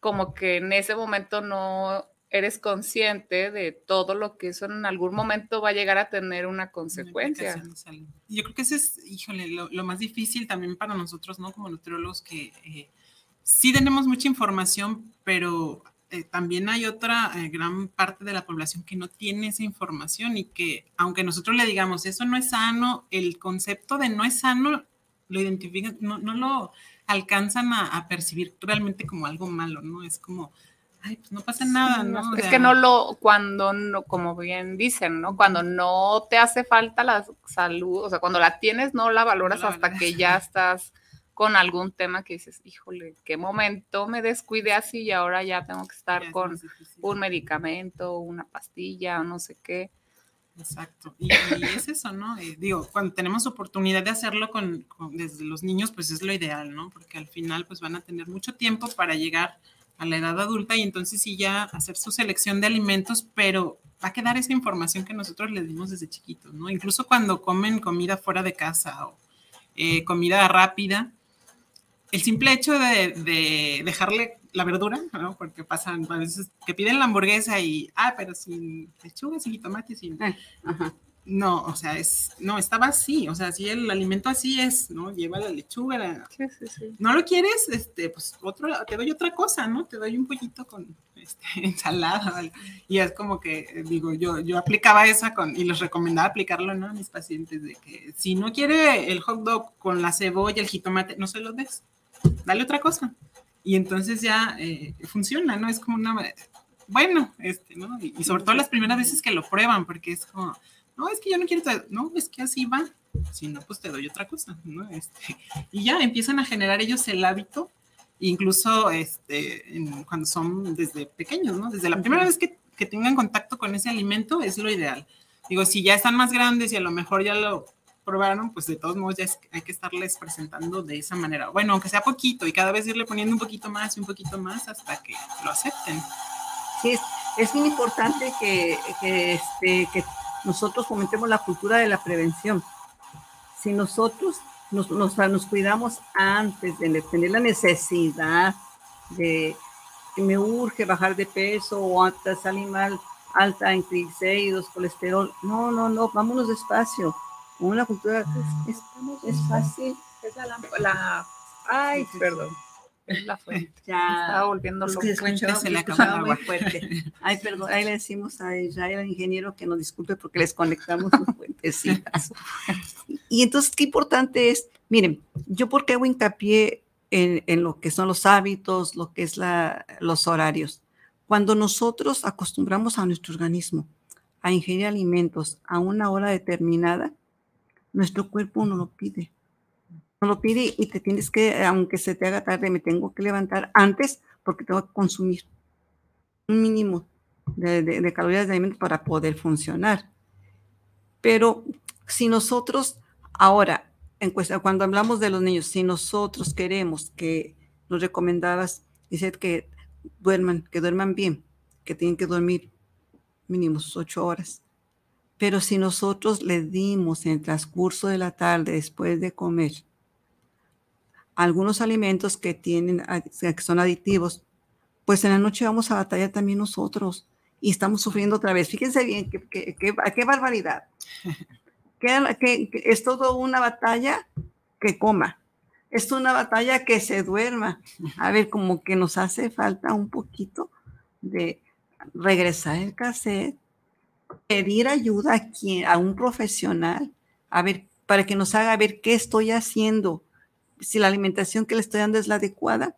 como que en ese momento no eres consciente de todo lo que eso en algún momento va a llegar a tener una consecuencia. Yo creo que ese es, híjole, lo, lo más difícil también para nosotros, ¿no? Como nutriólogos, que eh, sí tenemos mucha información, pero eh, también hay otra eh, gran parte de la población que no tiene esa información y que, aunque nosotros le digamos, eso no es sano, el concepto de no es sano lo identifican, no, no lo alcanzan a, a percibir realmente como algo malo, ¿no? Es como, ay, pues no pasa nada, ¿no? O Es sea, que no lo, cuando no, como bien dicen, ¿no? Cuando no te hace falta la salud, o sea, cuando la tienes, no la valoras No la hasta valoras. que ya estás con algún tema que dices, híjole, qué momento me descuidé así y ahora ya tengo que estar es con un medicamento, una pastilla no sé qué. Exacto. Y, y es eso, ¿no? Eh, digo, cuando tenemos oportunidad de hacerlo con, con- desde los niños, pues es lo ideal, ¿no? Porque al final, pues van a tener mucho tiempo para llegar a la edad adulta y entonces sí ya hacer su selección de alimentos, pero va a quedar esa información que nosotros les dimos desde chiquitos, ¿no? Incluso cuando comen comida fuera de casa o eh, comida rápida, el simple hecho de, de dejarle la verdura, ¿no? Porque pasan a veces que piden la hamburguesa y, ah, pero sin lechuga, sin tomate, sin... Eh, ajá. No, o sea, es, no, estaba así, o sea, si el alimento así es, ¿no? Lleva la lechuga, la- Sí, sí, sí. no lo quieres, este, pues otro, te doy otra cosa, ¿no? Te doy un pollito con este, ensalada, ¿vale? y es como que, eh, digo, yo, yo aplicaba esa con, y les recomendaba aplicarlo, ¿no? A mis pacientes, de que si no quiere el hot dog con la cebolla, el jitomate, no se lo des, dale otra cosa, y entonces ya eh, funciona, ¿no? Es como una, bueno, este, ¿no? Y, y sobre todo las primeras veces que lo prueban, porque es como, no, es que yo no quiero, no, es que así va, si no, pues te doy otra cosa, ¿no? Este, y ya empiezan a generar ellos el hábito, incluso este, en- cuando son desde pequeños, ¿no? Desde la primera vez que, que tengan contacto con ese alimento es lo ideal. Digo, si ya están más grandes y a lo mejor ya lo probaron, pues de todos modos ya es- hay que estarles presentando de esa manera. Bueno, aunque sea poquito y cada vez irle poniendo un poquito más y un poquito más hasta que lo acepten. Sí, es, es bien importante que, que, este, que nosotros fomentemos la cultura de la prevención. Si nosotros nos, nos, nos cuidamos antes de tener la necesidad de que me urge bajar de peso o hasta salir mal alta en triglicéridos, colesterol. No, no, no, vámonos despacio. Una cultura es, es fácil. Es la, la- ay, perdón. Es la fuente. Ya. Estaba volviendo Es loco. que escuchaba, se le acabó muy fuerte. Ay, perdón, ahí le decimos a Israel, ingeniero, que nos disculpe porque les conectamos sus fuentecitas. Y entonces, qué importante es, miren, yo porque hago hincapié en, en lo que son los hábitos, lo que es la, los horarios. Cuando nosotros acostumbramos a nuestro organismo a ingerir alimentos a una hora determinada, nuestro cuerpo no lo pide. No lo pide y te tienes que, aunque se te haga tarde, me tengo que levantar antes porque tengo que consumir un mínimo de, de- de calorías de alimentos para poder funcionar. Pero si nosotros ahora, en cuestión- cuando hablamos de los niños, si nosotros queremos que nos recomendabas, dice que duerman, que duerman bien, que tienen que dormir mínimo sus ocho horas. Pero si nosotros le dimos en el transcurso de la tarde, después de comer, algunos alimentos que tienen, que son aditivos, pues en la noche vamos a batallar también nosotros y estamos sufriendo otra vez. Fíjense bien, qué, qué- qué- qué barbaridad. Que, que- que es todo una batalla que coma. Es una batalla que se duerma. A ver, como que nos hace falta un poquito de regresar el cassette, pedir ayuda a, quien, a un profesional, a ver, para que nos haga ver qué estoy haciendo, si la alimentación que le estoy dando es la adecuada.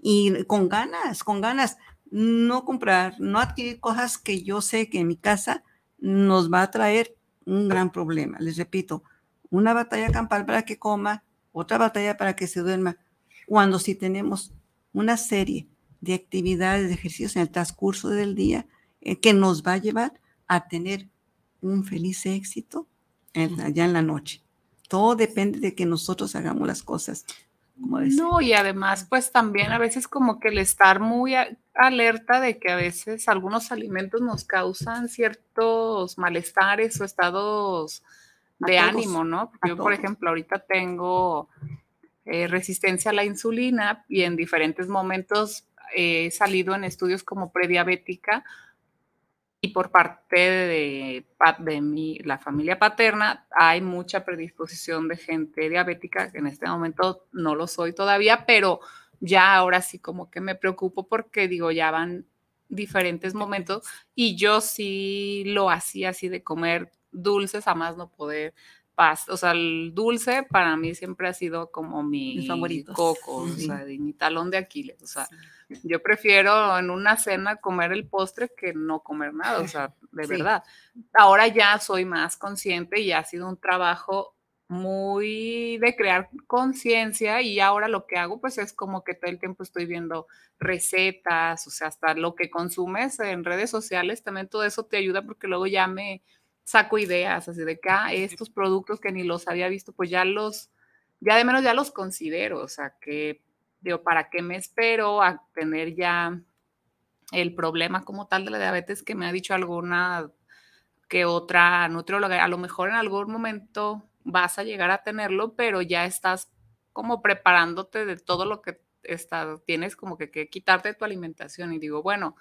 Y con ganas, con ganas, no comprar, no adquirir cosas que yo sé que en mi casa nos va a traer un gran problema. Les repito, una batalla campal para que coma, otra batalla para que se duerma. Cuando si tenemos una serie de actividades, de ejercicios en el transcurso del día eh, que nos va a llevar a tener un feliz éxito ya en la noche. Todo depende de que nosotros hagamos las cosas. Como. No, y además, pues también a veces como que el estar muy a- alerta de que a veces algunos alimentos nos causan ciertos malestares o estados de todos, ánimo, ¿no? Yo, por ejemplo, ahorita tengo eh, resistencia a la insulina y en diferentes momentos he salido en estudios como prediabética y por parte de, de mi, la familia paterna hay mucha predisposición de gente diabética, que en este momento no lo soy todavía, pero ya ahora sí como que me preocupo porque digo, ya van diferentes momentos y yo sí lo hacía así de comer dulces a más no poder. Pas- O sea, el dulce para mí siempre ha sido como mi Mis favoritos. coco, Sí. o sea, y mi talón de Aquiles. O sea, yo prefiero en una cena comer el postre que no comer nada, o sea, de Sí. verdad. Ahora ya soy más consciente y ha sido un trabajo muy de crear conciencia y ahora lo que hago pues es como que todo el tiempo estoy viendo recetas, o sea, hasta lo que consumes en redes sociales, también todo eso te ayuda porque luego ya me saco ideas así de que ah, estos productos que ni los había visto, pues ya los, ya de menos ya los considero, o sea, que digo, ¿para qué me espero a tener ya el problema como tal de la diabetes que me ha dicho alguna que otra nutrióloga? A lo mejor en algún momento vas a llegar a tenerlo, pero ya estás como preparándote de todo lo que está, tienes como que, que quitarte de tu alimentación. Y digo, bueno,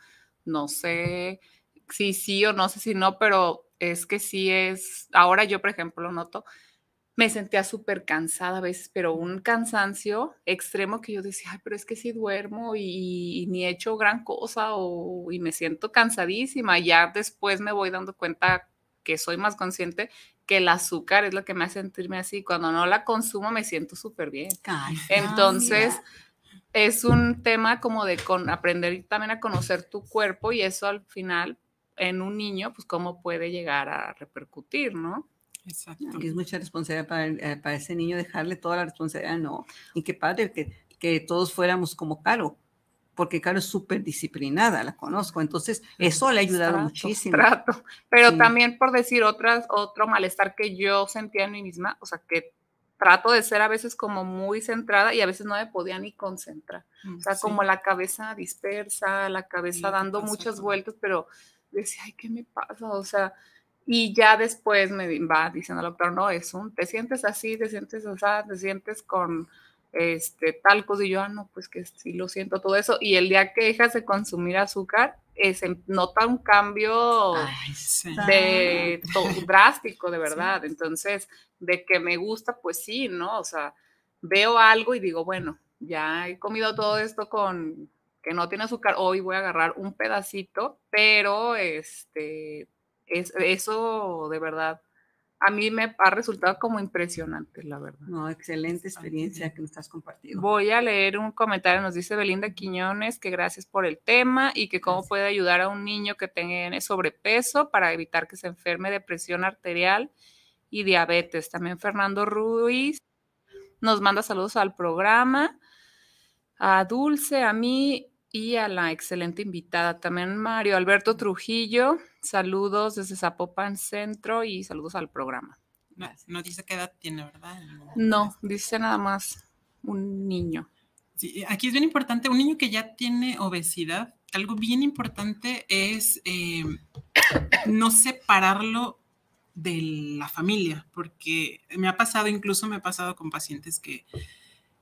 no sé si sí o no sé si no, pero es que sí es, ahora yo, por ejemplo, lo noto, me sentía súper cansada a veces, pero un cansancio extremo que yo decía, ay, pero es que si duermo y, y ni he hecho gran cosa o, y me siento cansadísima. Ya después me voy dando cuenta que soy más consciente que el azúcar es lo que me hace sentirme así. Cuando no la consumo me siento súper bien. Ay, Entonces, mira. es un tema como de con, aprender también a conocer tu cuerpo y eso al final en un niño, pues cómo puede llegar a repercutir, ¿no? Exacto. Es mucha responsabilidad para, el- eh, para ese niño dejarle toda la responsabilidad, no. Y qué padre que, que todos fuéramos como Caro, porque Caro es súper disciplinada, la conozco. Entonces, eso le ha ayudado Trato, muchísimo. trato. Pero Sí. también por decir otras, otro malestar que yo sentía en mí misma, o sea, que trato de ser a veces como muy centrada y a veces no me podía ni concentrar. O sea, Sí. como la cabeza dispersa, la cabeza Sí, dando muchas vueltas, pero decía, ay, ¿qué me pasa? O sea, Y ya después me va diciendo el doctor, no, es un, te sientes así, te sientes así, te sientes con este, talcos y yo, ah, no, pues que sí lo siento todo eso. Y el día que dejas de consumir azúcar, eh, se nota un cambio Ay, sí. de drástico, de verdad. Entonces, de que me gusta, pues sí, ¿no? O sea, veo algo y digo, bueno, ya he comido todo esto con que no tiene azúcar, hoy voy a agarrar un pedacito, pero este, es, eso de verdad, a mí me ha resultado como impresionante, la verdad. No, excelente experiencia que nos estás compartiendo. Voy a leer un comentario, nos dice Belinda Quiñones que gracias por el tema y que cómo Gracias. puede ayudar a un niño que tenga sobrepeso para evitar que se enferme de presión arterial y diabetes. También Fernando Ruiz nos manda saludos al programa, a Dulce, a mí y a la excelente invitada. También Mario Alberto Trujillo, saludos desde Zapopan Centro y saludos al programa. No, no dice qué edad tiene, ¿verdad? No, dice nada más un niño. Sí, aquí es bien importante, un niño que ya tiene obesidad, algo bien importante es eh, no separarlo de la familia, porque me ha pasado, incluso me ha pasado con pacientes que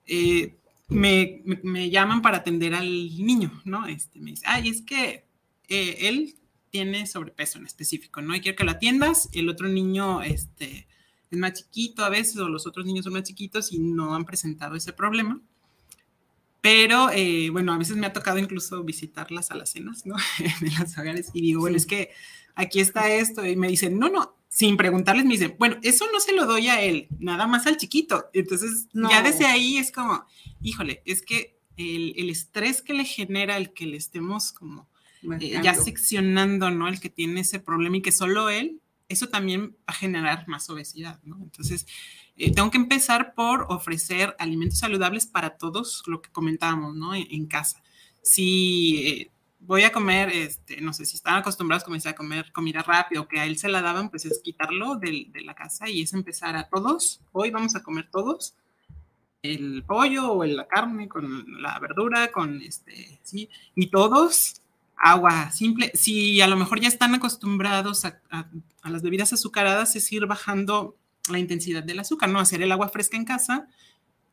eh, me, me- me llaman para atender al niño, ¿no? Este, me dice, ay, es que eh, él tiene sobrepeso en específico, ¿no? Y quiero que lo atiendas, el otro niño, este, es más chiquito a veces, o los otros niños son más chiquitos y no han presentado ese problema. Pero eh, bueno, a veces me ha tocado incluso visitar las alacenas, ¿no? de los hogares y digo, bueno, Sí. es que aquí está esto y me dicen, no, no, sin preguntarles me dicen, bueno, eso no se lo doy a él, nada más al chiquito. Entonces, No. ya desde ahí es como, híjole, es que el, el estrés que le genera el que le estemos como eh, ya seccionando, ¿no? El que tiene ese problema y que solo él, eso también va a generar más obesidad, ¿no? Entonces, eh, tengo que empezar por ofrecer alimentos saludables para todos, lo que comentábamos, ¿no? En, en casa. Si eh, voy a comer, este, no sé, si están acostumbrados a comer comida rápida o que a él se la daban, pues es quitarlo del- de la casa y es empezar a todos, hoy vamos a comer todos el pollo o la carne con la verdura, con este, sí, y todos agua simple. Si a lo mejor ya están acostumbrados a las bebidas azucaradas, es ir bajando la intensidad del azúcar, ¿no? Hacer el agua fresca en casa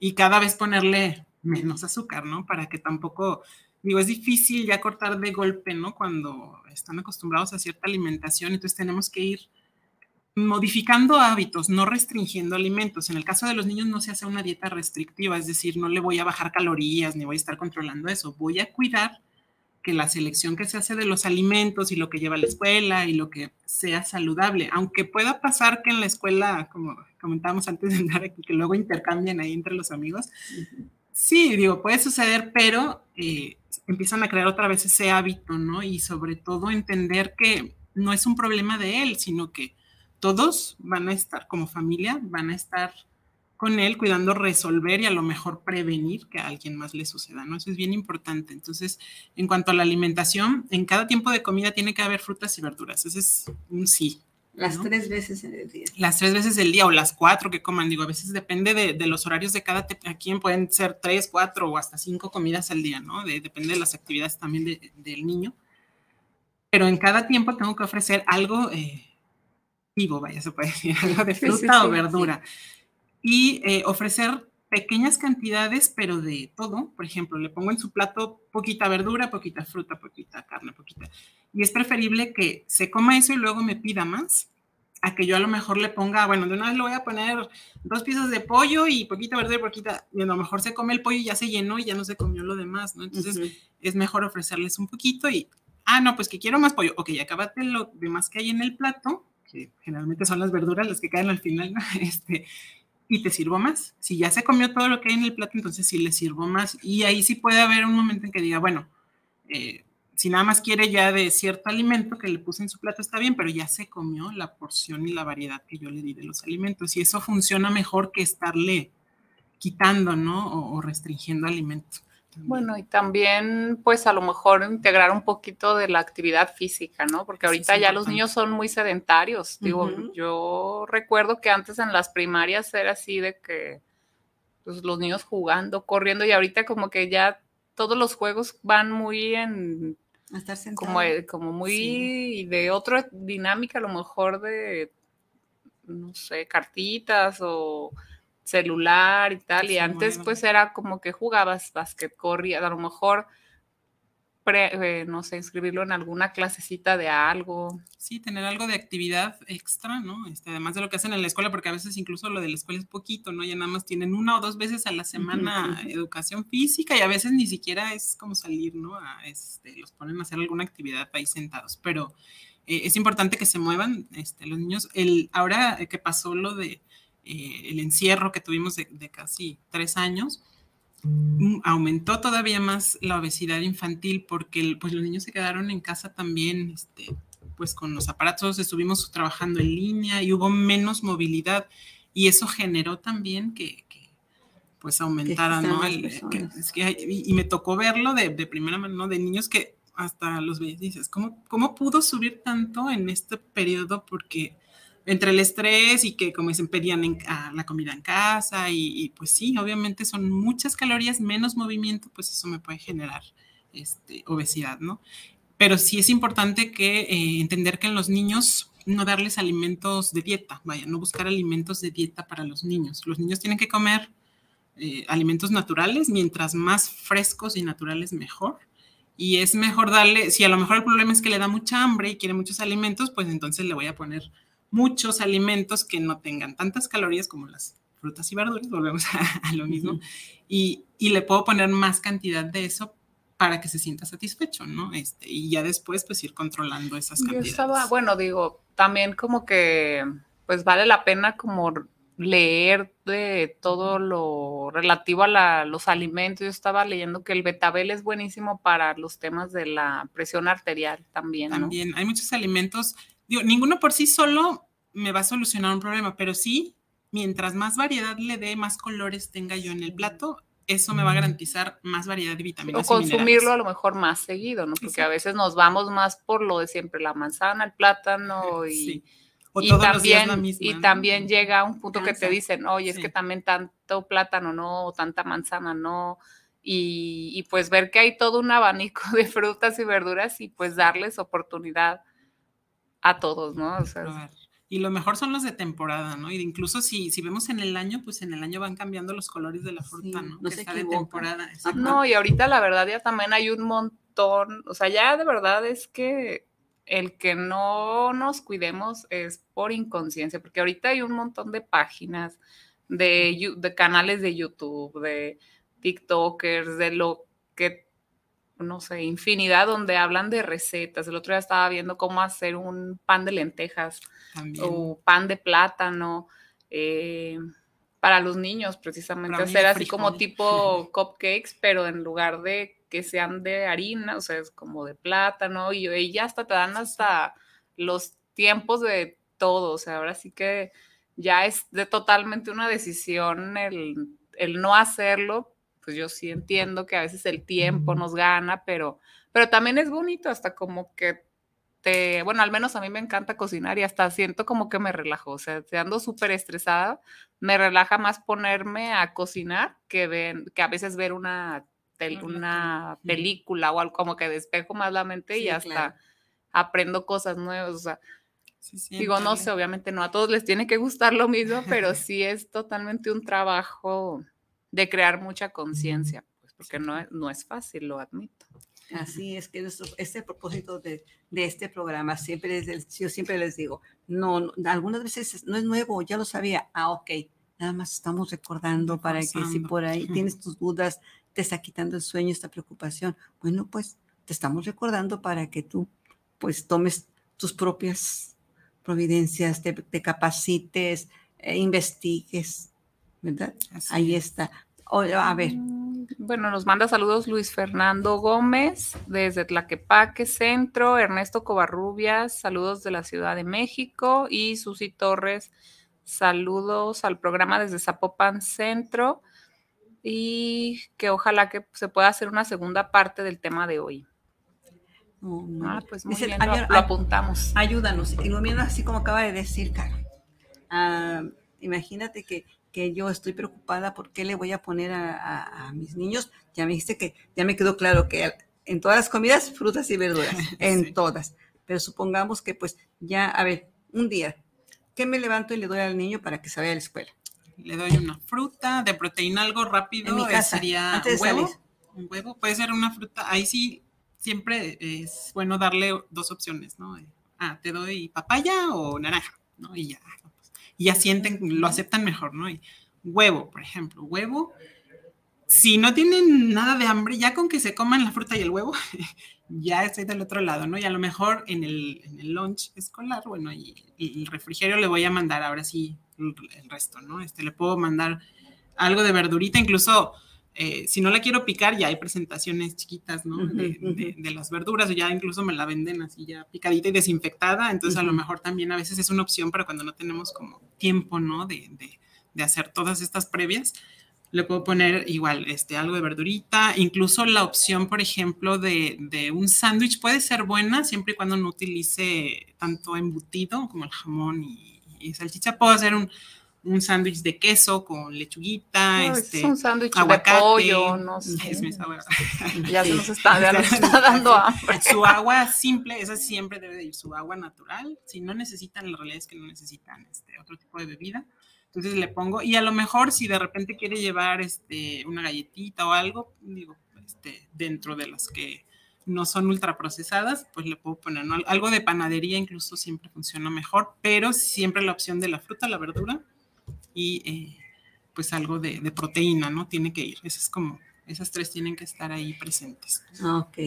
y cada vez ponerle menos azúcar, ¿no? Para que tampoco, digo, es difícil ya cortar de golpe, ¿no? Cuando están acostumbrados a cierta alimentación, entonces tenemos que ir modificando hábitos, no restringiendo alimentos. En el caso de los niños no se hace una dieta restrictiva, es decir, no le voy a bajar calorías ni voy a estar controlando eso. Voy a cuidar que la selección que se hace de los alimentos y lo que lleva a la escuela y lo que sea saludable, aunque pueda pasar que en la escuela, como comentábamos antes de entrar aquí, que luego intercambien ahí entre los amigos. Sí, digo, puede suceder, pero eh, empiezan a crear otra vez ese hábito, ¿no? Y sobre todo entender que no es un problema de él, sino que todos van a estar como familia, van a estar con él cuidando resolver y a lo mejor prevenir que a alguien más le suceda, ¿no? Eso es bien importante. Entonces, en cuanto a la alimentación, en cada tiempo de comida tiene que haber frutas y verduras. Ese es un sí. Las ¿no? tres veces en el día. Las tres veces del día o las cuatro que coman, digo, a veces depende de, de los horarios de cada a quien pueden ser tres, cuatro o hasta cinco comidas al día, ¿no? De- depende de las actividades también de- del niño. Pero en cada tiempo tengo que ofrecer algo eh, vivo, vaya, se puede decir, algo de Sí, sí, fruta sí, o verdura. Y eh, ofrecer pequeñas cantidades, pero de todo. Por ejemplo, le pongo en su plato poquita verdura, poquita fruta, poquita carne, poquita. Y es preferible que se coma eso y luego me pida más, a que yo a lo mejor le ponga, bueno, de una vez le voy a poner dos piezas de pollo y poquita verdura y poquita, y a lo mejor se come el pollo y ya se llenó y ya no se comió lo demás, ¿no? Entonces Ujú. es mejor ofrecerles un poquito y, ah, no, pues que quiero más pollo, ok, acábate lo demás que hay en el plato, que generalmente son las verduras las que caen al final, ¿no? Este, y te sirvo más. Si ya se comió todo lo que hay en el plato, entonces sí le sirvo más. Y ahí sí puede haber un momento en que diga, bueno, eh, si nada más quiere ya de cierto alimento que le puse en su plato está bien, pero ya se comió la porción y la variedad que yo le di de los alimentos. Y eso funciona mejor que estarle quitando, ¿no? O, o restringiendo alimento. Bueno, y también, pues a lo mejor integrar un poquito de la actividad física, ¿no? Porque Sí, ahorita ya los niños son muy sedentarios. Digo, yo recuerdo que antes en las primarias era así de que pues, los niños jugando, corriendo, y ahorita como que ya todos los juegos van muy en A estar sentado. como, eh, como muy Sí. de otra dinámica, a lo mejor de, no sé, cartitas o celular y tal. Y antes pues era como que jugabas básquet, corrías, a lo mejor, pre- eh, no sé, inscribirlo en alguna clasecita de algo. Sí, tener algo de actividad extra, ¿no? Este, además de lo que hacen en la escuela, porque a veces incluso lo de la escuela es poquito, ¿no? Ya nada más tienen una o dos veces a la semana educación física y a veces ni siquiera es como salir, ¿no? A, este, los ponen a hacer alguna actividad ahí sentados, pero eh, es importante que se muevan este, los niños. El, ahora que pasó lo de eh, el encierro que tuvimos de, de casi tres años, mm, aumentó todavía más la obesidad infantil porque el- pues los niños se quedaron en casa también, este, pues con los aparatos estuvimos trabajando en línea y hubo menos movilidad y eso generó también que, que, pues aumentara, existan ¿no? El- que- es que y, y me tocó verlo de, de primera mano, ¿no? De niños que hasta los y dices, ¿cómo, ¿cómo pudo subir tanto en este periodo? Porque entre el estrés y que, como dicen, pedían en- a la comida en casa y, y, pues sí, obviamente son muchas calorías, menos movimiento, pues eso me puede generar este, obesidad, ¿no? Pero sí es importante que eh, entender que en los niños no darles alimentos de dieta, vaya, no buscar alimentos de dieta para los niños. Los niños tienen que comer eh, alimentos naturales, mientras más frescos y naturales mejor. Y es mejor darle, si a lo mejor el problema es que le da mucha hambre y quiere muchos alimentos, pues entonces le voy a poner muchos alimentos que no tengan tantas calorías como las frutas y verduras, volvemos a, a lo mismo, Ujú. y, y le puedo poner más cantidad de eso para que se sienta satisfecho, ¿no? Este, y ya después, pues ir controlando esas Yo cantidades. estaba, bueno, digo, también como que, pues vale la pena como leer de todo lo relativo a la- los alimentos. Yo estaba leyendo que el betabel es buenísimo para los temas de la presión arterial también, ¿no? También hay muchos alimentos, digo, ninguno por sí solo me va a solucionar un problema, pero sí, mientras más variedad le dé, más colores tenga yo en el plato, eso me va a garantizar más variedad de O vitaminas. y consumirlo a lo mejor más seguido, ¿no? Porque a veces nos vamos más por lo de siempre, la manzana, el plátano y, Sí. O y también, misma, y ¿no? también llega un punto que te Cansa. dicen, oye, es Sí. que también tanto plátano no, o tanta manzana no, y, y pues ver que hay todo un abanico de frutas y verduras y pues darles oportunidad a todos, ¿no? O sea. Y lo mejor son los de temporada, ¿no? Y incluso si, si vemos en el año, pues en el año van cambiando los colores de la fruta, Sí, ¿no? no que se está de temporada. No, y ahorita la verdad ya también hay un montón, o sea, ya de verdad es que el que no nos cuidemos es por inconsciencia, porque ahorita hay un montón de páginas, de, de canales de YouTube, de TikTokers, de lo que, no sé, infinidad donde hablan de recetas. El otro día estaba viendo cómo hacer un pan de lentejas También. o pan de plátano eh, para los niños, precisamente hacer así como tipo cupcakes, pero en lugar de que sean de harina, o sea, es como de plátano y, y ya hasta te dan hasta los tiempos de todo, o sea, ahora sí que ya es de totalmente una decisión el, el no hacerlo, pues yo sí entiendo que a veces el tiempo nos gana, pero, pero también es bonito, hasta como que te, bueno, al menos a mí me encanta cocinar y hasta siento como que me relajo, o sea, si ando súper estresada, me relaja más ponerme a cocinar que, ven, que a veces ver una, tel- una película o algo como que despejo más la mente y hasta claro. aprendo cosas nuevas, o sea, Sí, sí, digo, no sé, obviamente no a todos les tiene que gustar lo mismo, pero sí es totalmente un trabajo de crear mucha conciencia, pues porque no es, no es fácil, lo admito. Así es que nuestro, este propósito de, de este programa siempre es, el- yo siempre les digo, no, no, algunas veces no es nuevo, ya lo sabía, ah, ok, nada más estamos recordando para que si por ahí tienes tus dudas, te está quitando el sueño, esta preocupación, bueno, pues te estamos recordando para que tú pues tomes tus propias providencias, te, te capacites, eh, investigues, ¿verdad? Así Ahí es. está. O- a ver, Mm, Bueno, nos manda saludos Luis Fernando Gómez desde Tlaquepaque Centro, Ernesto Covarrubias, saludos de la Ciudad de México y Susi Torres, saludos al programa desde Zapopan Centro y que ojalá que se pueda hacer una segunda parte del tema de hoy. no. Ah, pues muy bien, lo, apuntamos. Ayúdanos. Ilumina así como acaba de decir, Carmen. Ah, imagínate que, que yo estoy preocupada por qué le voy a poner a, a- a mis niños. Ya me dijiste que ya me quedó claro que en todas las comidas, frutas y verduras, en Sí. todas. Pero supongamos que pues ya, a ver, un día, ¿qué me levanto y le doy al niño para que se vaya a la escuela? Le doy una fruta de proteína, algo rápido. En mi eh, casa, sería antes de huevo. salir. Un huevo, puede ser una fruta. Ahí sí, siempre es bueno darle dos opciones, ¿no? Ah, te doy papaya o naranja, ¿no? Y ya, y ya sienten, lo aceptan mejor, ¿no? Y huevo, por ejemplo, huevo. Si no tienen nada de hambre, ya con que se coman la fruta y el huevo, ya estoy del otro lado, ¿no? Y a lo mejor en el, en el lunch escolar, bueno, y, el refrigerio le voy a mandar ahora sí el, el resto, ¿no? Este, le puedo mandar algo de verdurita, incluso eh, si no la quiero picar, ya hay presentaciones chiquitas, ¿no? De, de- de las verduras, o ya incluso me la venden así ya picadita y desinfectada, entonces a lo mejor también a veces es una opción para cuando no tenemos como tiempo, ¿no? De, de- hacer todas estas previas. Le puedo poner igual este, algo de verdurita, incluso la opción, por ejemplo, de, de un sándwich puede ser buena siempre y cuando no utilice tanto embutido como el jamón y, y salchicha. Puedo hacer un, un sándwich de queso con lechuguita, No, este, es un sándwich de aguacate. pollo, no sé. Es mi sabor. Ya se nos está, ya nos está dando hambre. Su agua simple, esa siempre debe de ir, su agua natural. Si no necesitan, la realidad es que no necesitan este, otro tipo de bebida. Entonces le pongo, y a lo mejor si de repente quiere llevar este, una galletita o algo, digo, este, dentro de las que no son ultraprocesadas, pues le puedo poner ¿no? algo de panadería, incluso siempre funciona mejor, pero siempre la opción de la fruta, la verdura y eh, pues algo de, de proteína, ¿no? Tiene que ir. Esas es como, esas tres tienen que estar ahí presentes. Ah, ok.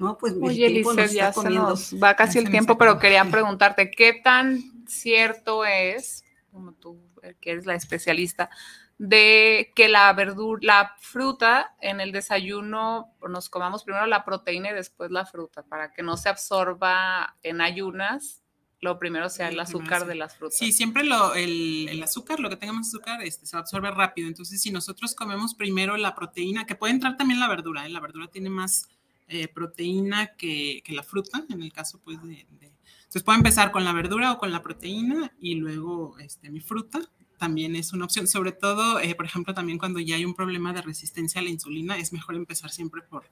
No, pues el Oye, tiempo nos Elise, ya está se comiendo. nos va casi Ya el nos tiempo, pero quería preguntarte, ¿qué tan cierto es, como tú que eres la especialista, de que la verdura, la fruta en el desayuno nos comamos primero la proteína y después la fruta, para que no se absorba en ayunas, lo primero sea el azúcar de las frutas. Sí, siempre lo, el, el azúcar, lo que tengamos azúcar, este, se absorbe rápido. Entonces, si nosotros comemos primero la proteína, que puede entrar también la verdura, ¿eh? la verdura tiene más eh, proteína que, que la fruta, en el caso, pues, de, de- Entonces, puedo empezar con la verdura o con la proteína y luego este, mi fruta. También es una opción, sobre todo, eh, por ejemplo, también cuando ya hay un problema de resistencia a la insulina, es mejor empezar siempre por,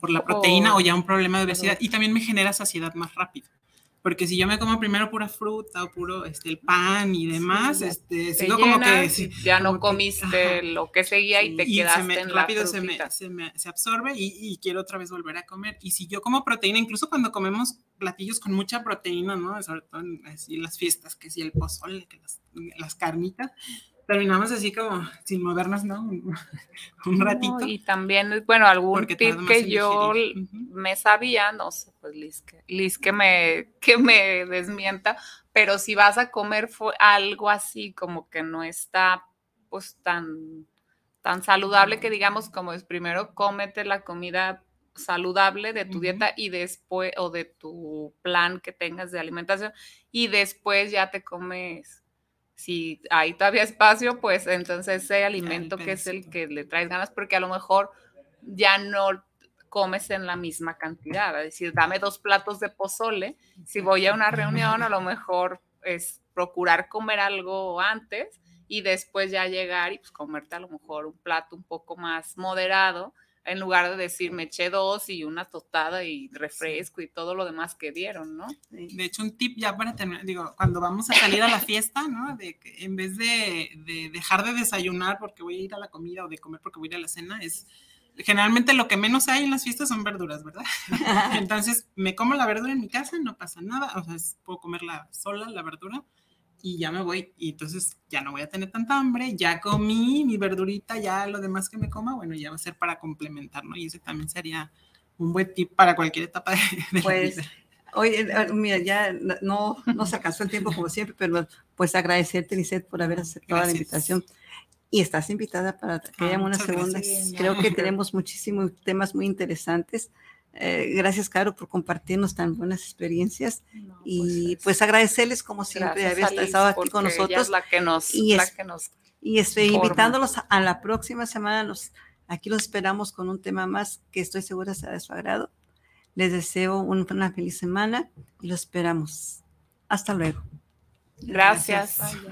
por la proteína o ya un problema de obesidad y también me genera saciedad más rápido. Porque si yo me como primero pura fruta o puro este, el pan y demás, ya este, Te sigo como que sí, ya no que- comiste ajá. lo que seguía y te Y se quedaste me- en rápido la se me, se me- se absorbe y, y quiero otra vez volver a comer. Y si yo como proteína, incluso cuando comemos platillos con mucha proteína, ¿no? Sobre todo en así, las fiestas, que si el pozole, que las, las carnitas, terminamos así como sin movernos, ¿no? Un, No, ratito. y también, bueno, algún Porque tip que yo me sabía, no sé, pues Liz que, Liz que me, que me desmienta, pero si vas a comer fue algo así como que no está pues tan, tan saludable que digamos como es primero cómete la comida saludable de tu dieta y después, o de tu plan que tengas de alimentación, y después ya te comes, si hay todavía espacio, pues entonces ese alimento que es el que le traes ganas, porque a lo mejor ya no comes en la misma cantidad, es decir, dame dos platos de pozole, si voy a una reunión, a lo mejor es procurar comer algo antes y después ya llegar y pues comerte a lo mejor un plato un poco más moderado, en lugar de decir me eché dos y una tostada y refresco y todo lo demás que dieron, ¿no? De hecho, un tip ya para terminar, digo, cuando vamos a salir a la fiesta, ¿no? De que en vez de, de dejar de desayunar porque voy a ir a la comida o de comer porque voy a ir a la cena, es generalmente lo que menos hay en las fiestas son verduras, ¿verdad? Entonces, me como la verdura en mi casa, no pasa nada, o sea, es- puedo comerla sola, la verdura, y ya me voy, y entonces ya no voy a tener tanta hambre, ya comí mi verdurita, ya lo demás que me coma, bueno, ya va a ser para complementar, ¿no? Y ese también sería un buen tip para cualquier etapa de, de Pues, la vida. Oye, eh, mira, ya no, no se alcanzó el tiempo como siempre, pero pues agradecerte, Lisette, por haber aceptado la Gracias. invitación. Y estás invitada para que Ah, haya una muchas segunda. gracias. Creo que tenemos muchísimos temas muy interesantes. Eh, gracias, Caro, por compartirnos tan buenas experiencias. No, Y es- pues agradecerles, como siempre, haber estado aquí con nosotros. es la que nos, Y la es- que nos Y estoy Forma. invitándolos a, a la próxima semana. Los, aquí los esperamos con un tema más que estoy segura será de su agrado. Les deseo un- una feliz semana y los esperamos. Hasta luego. Gracias. Gracias.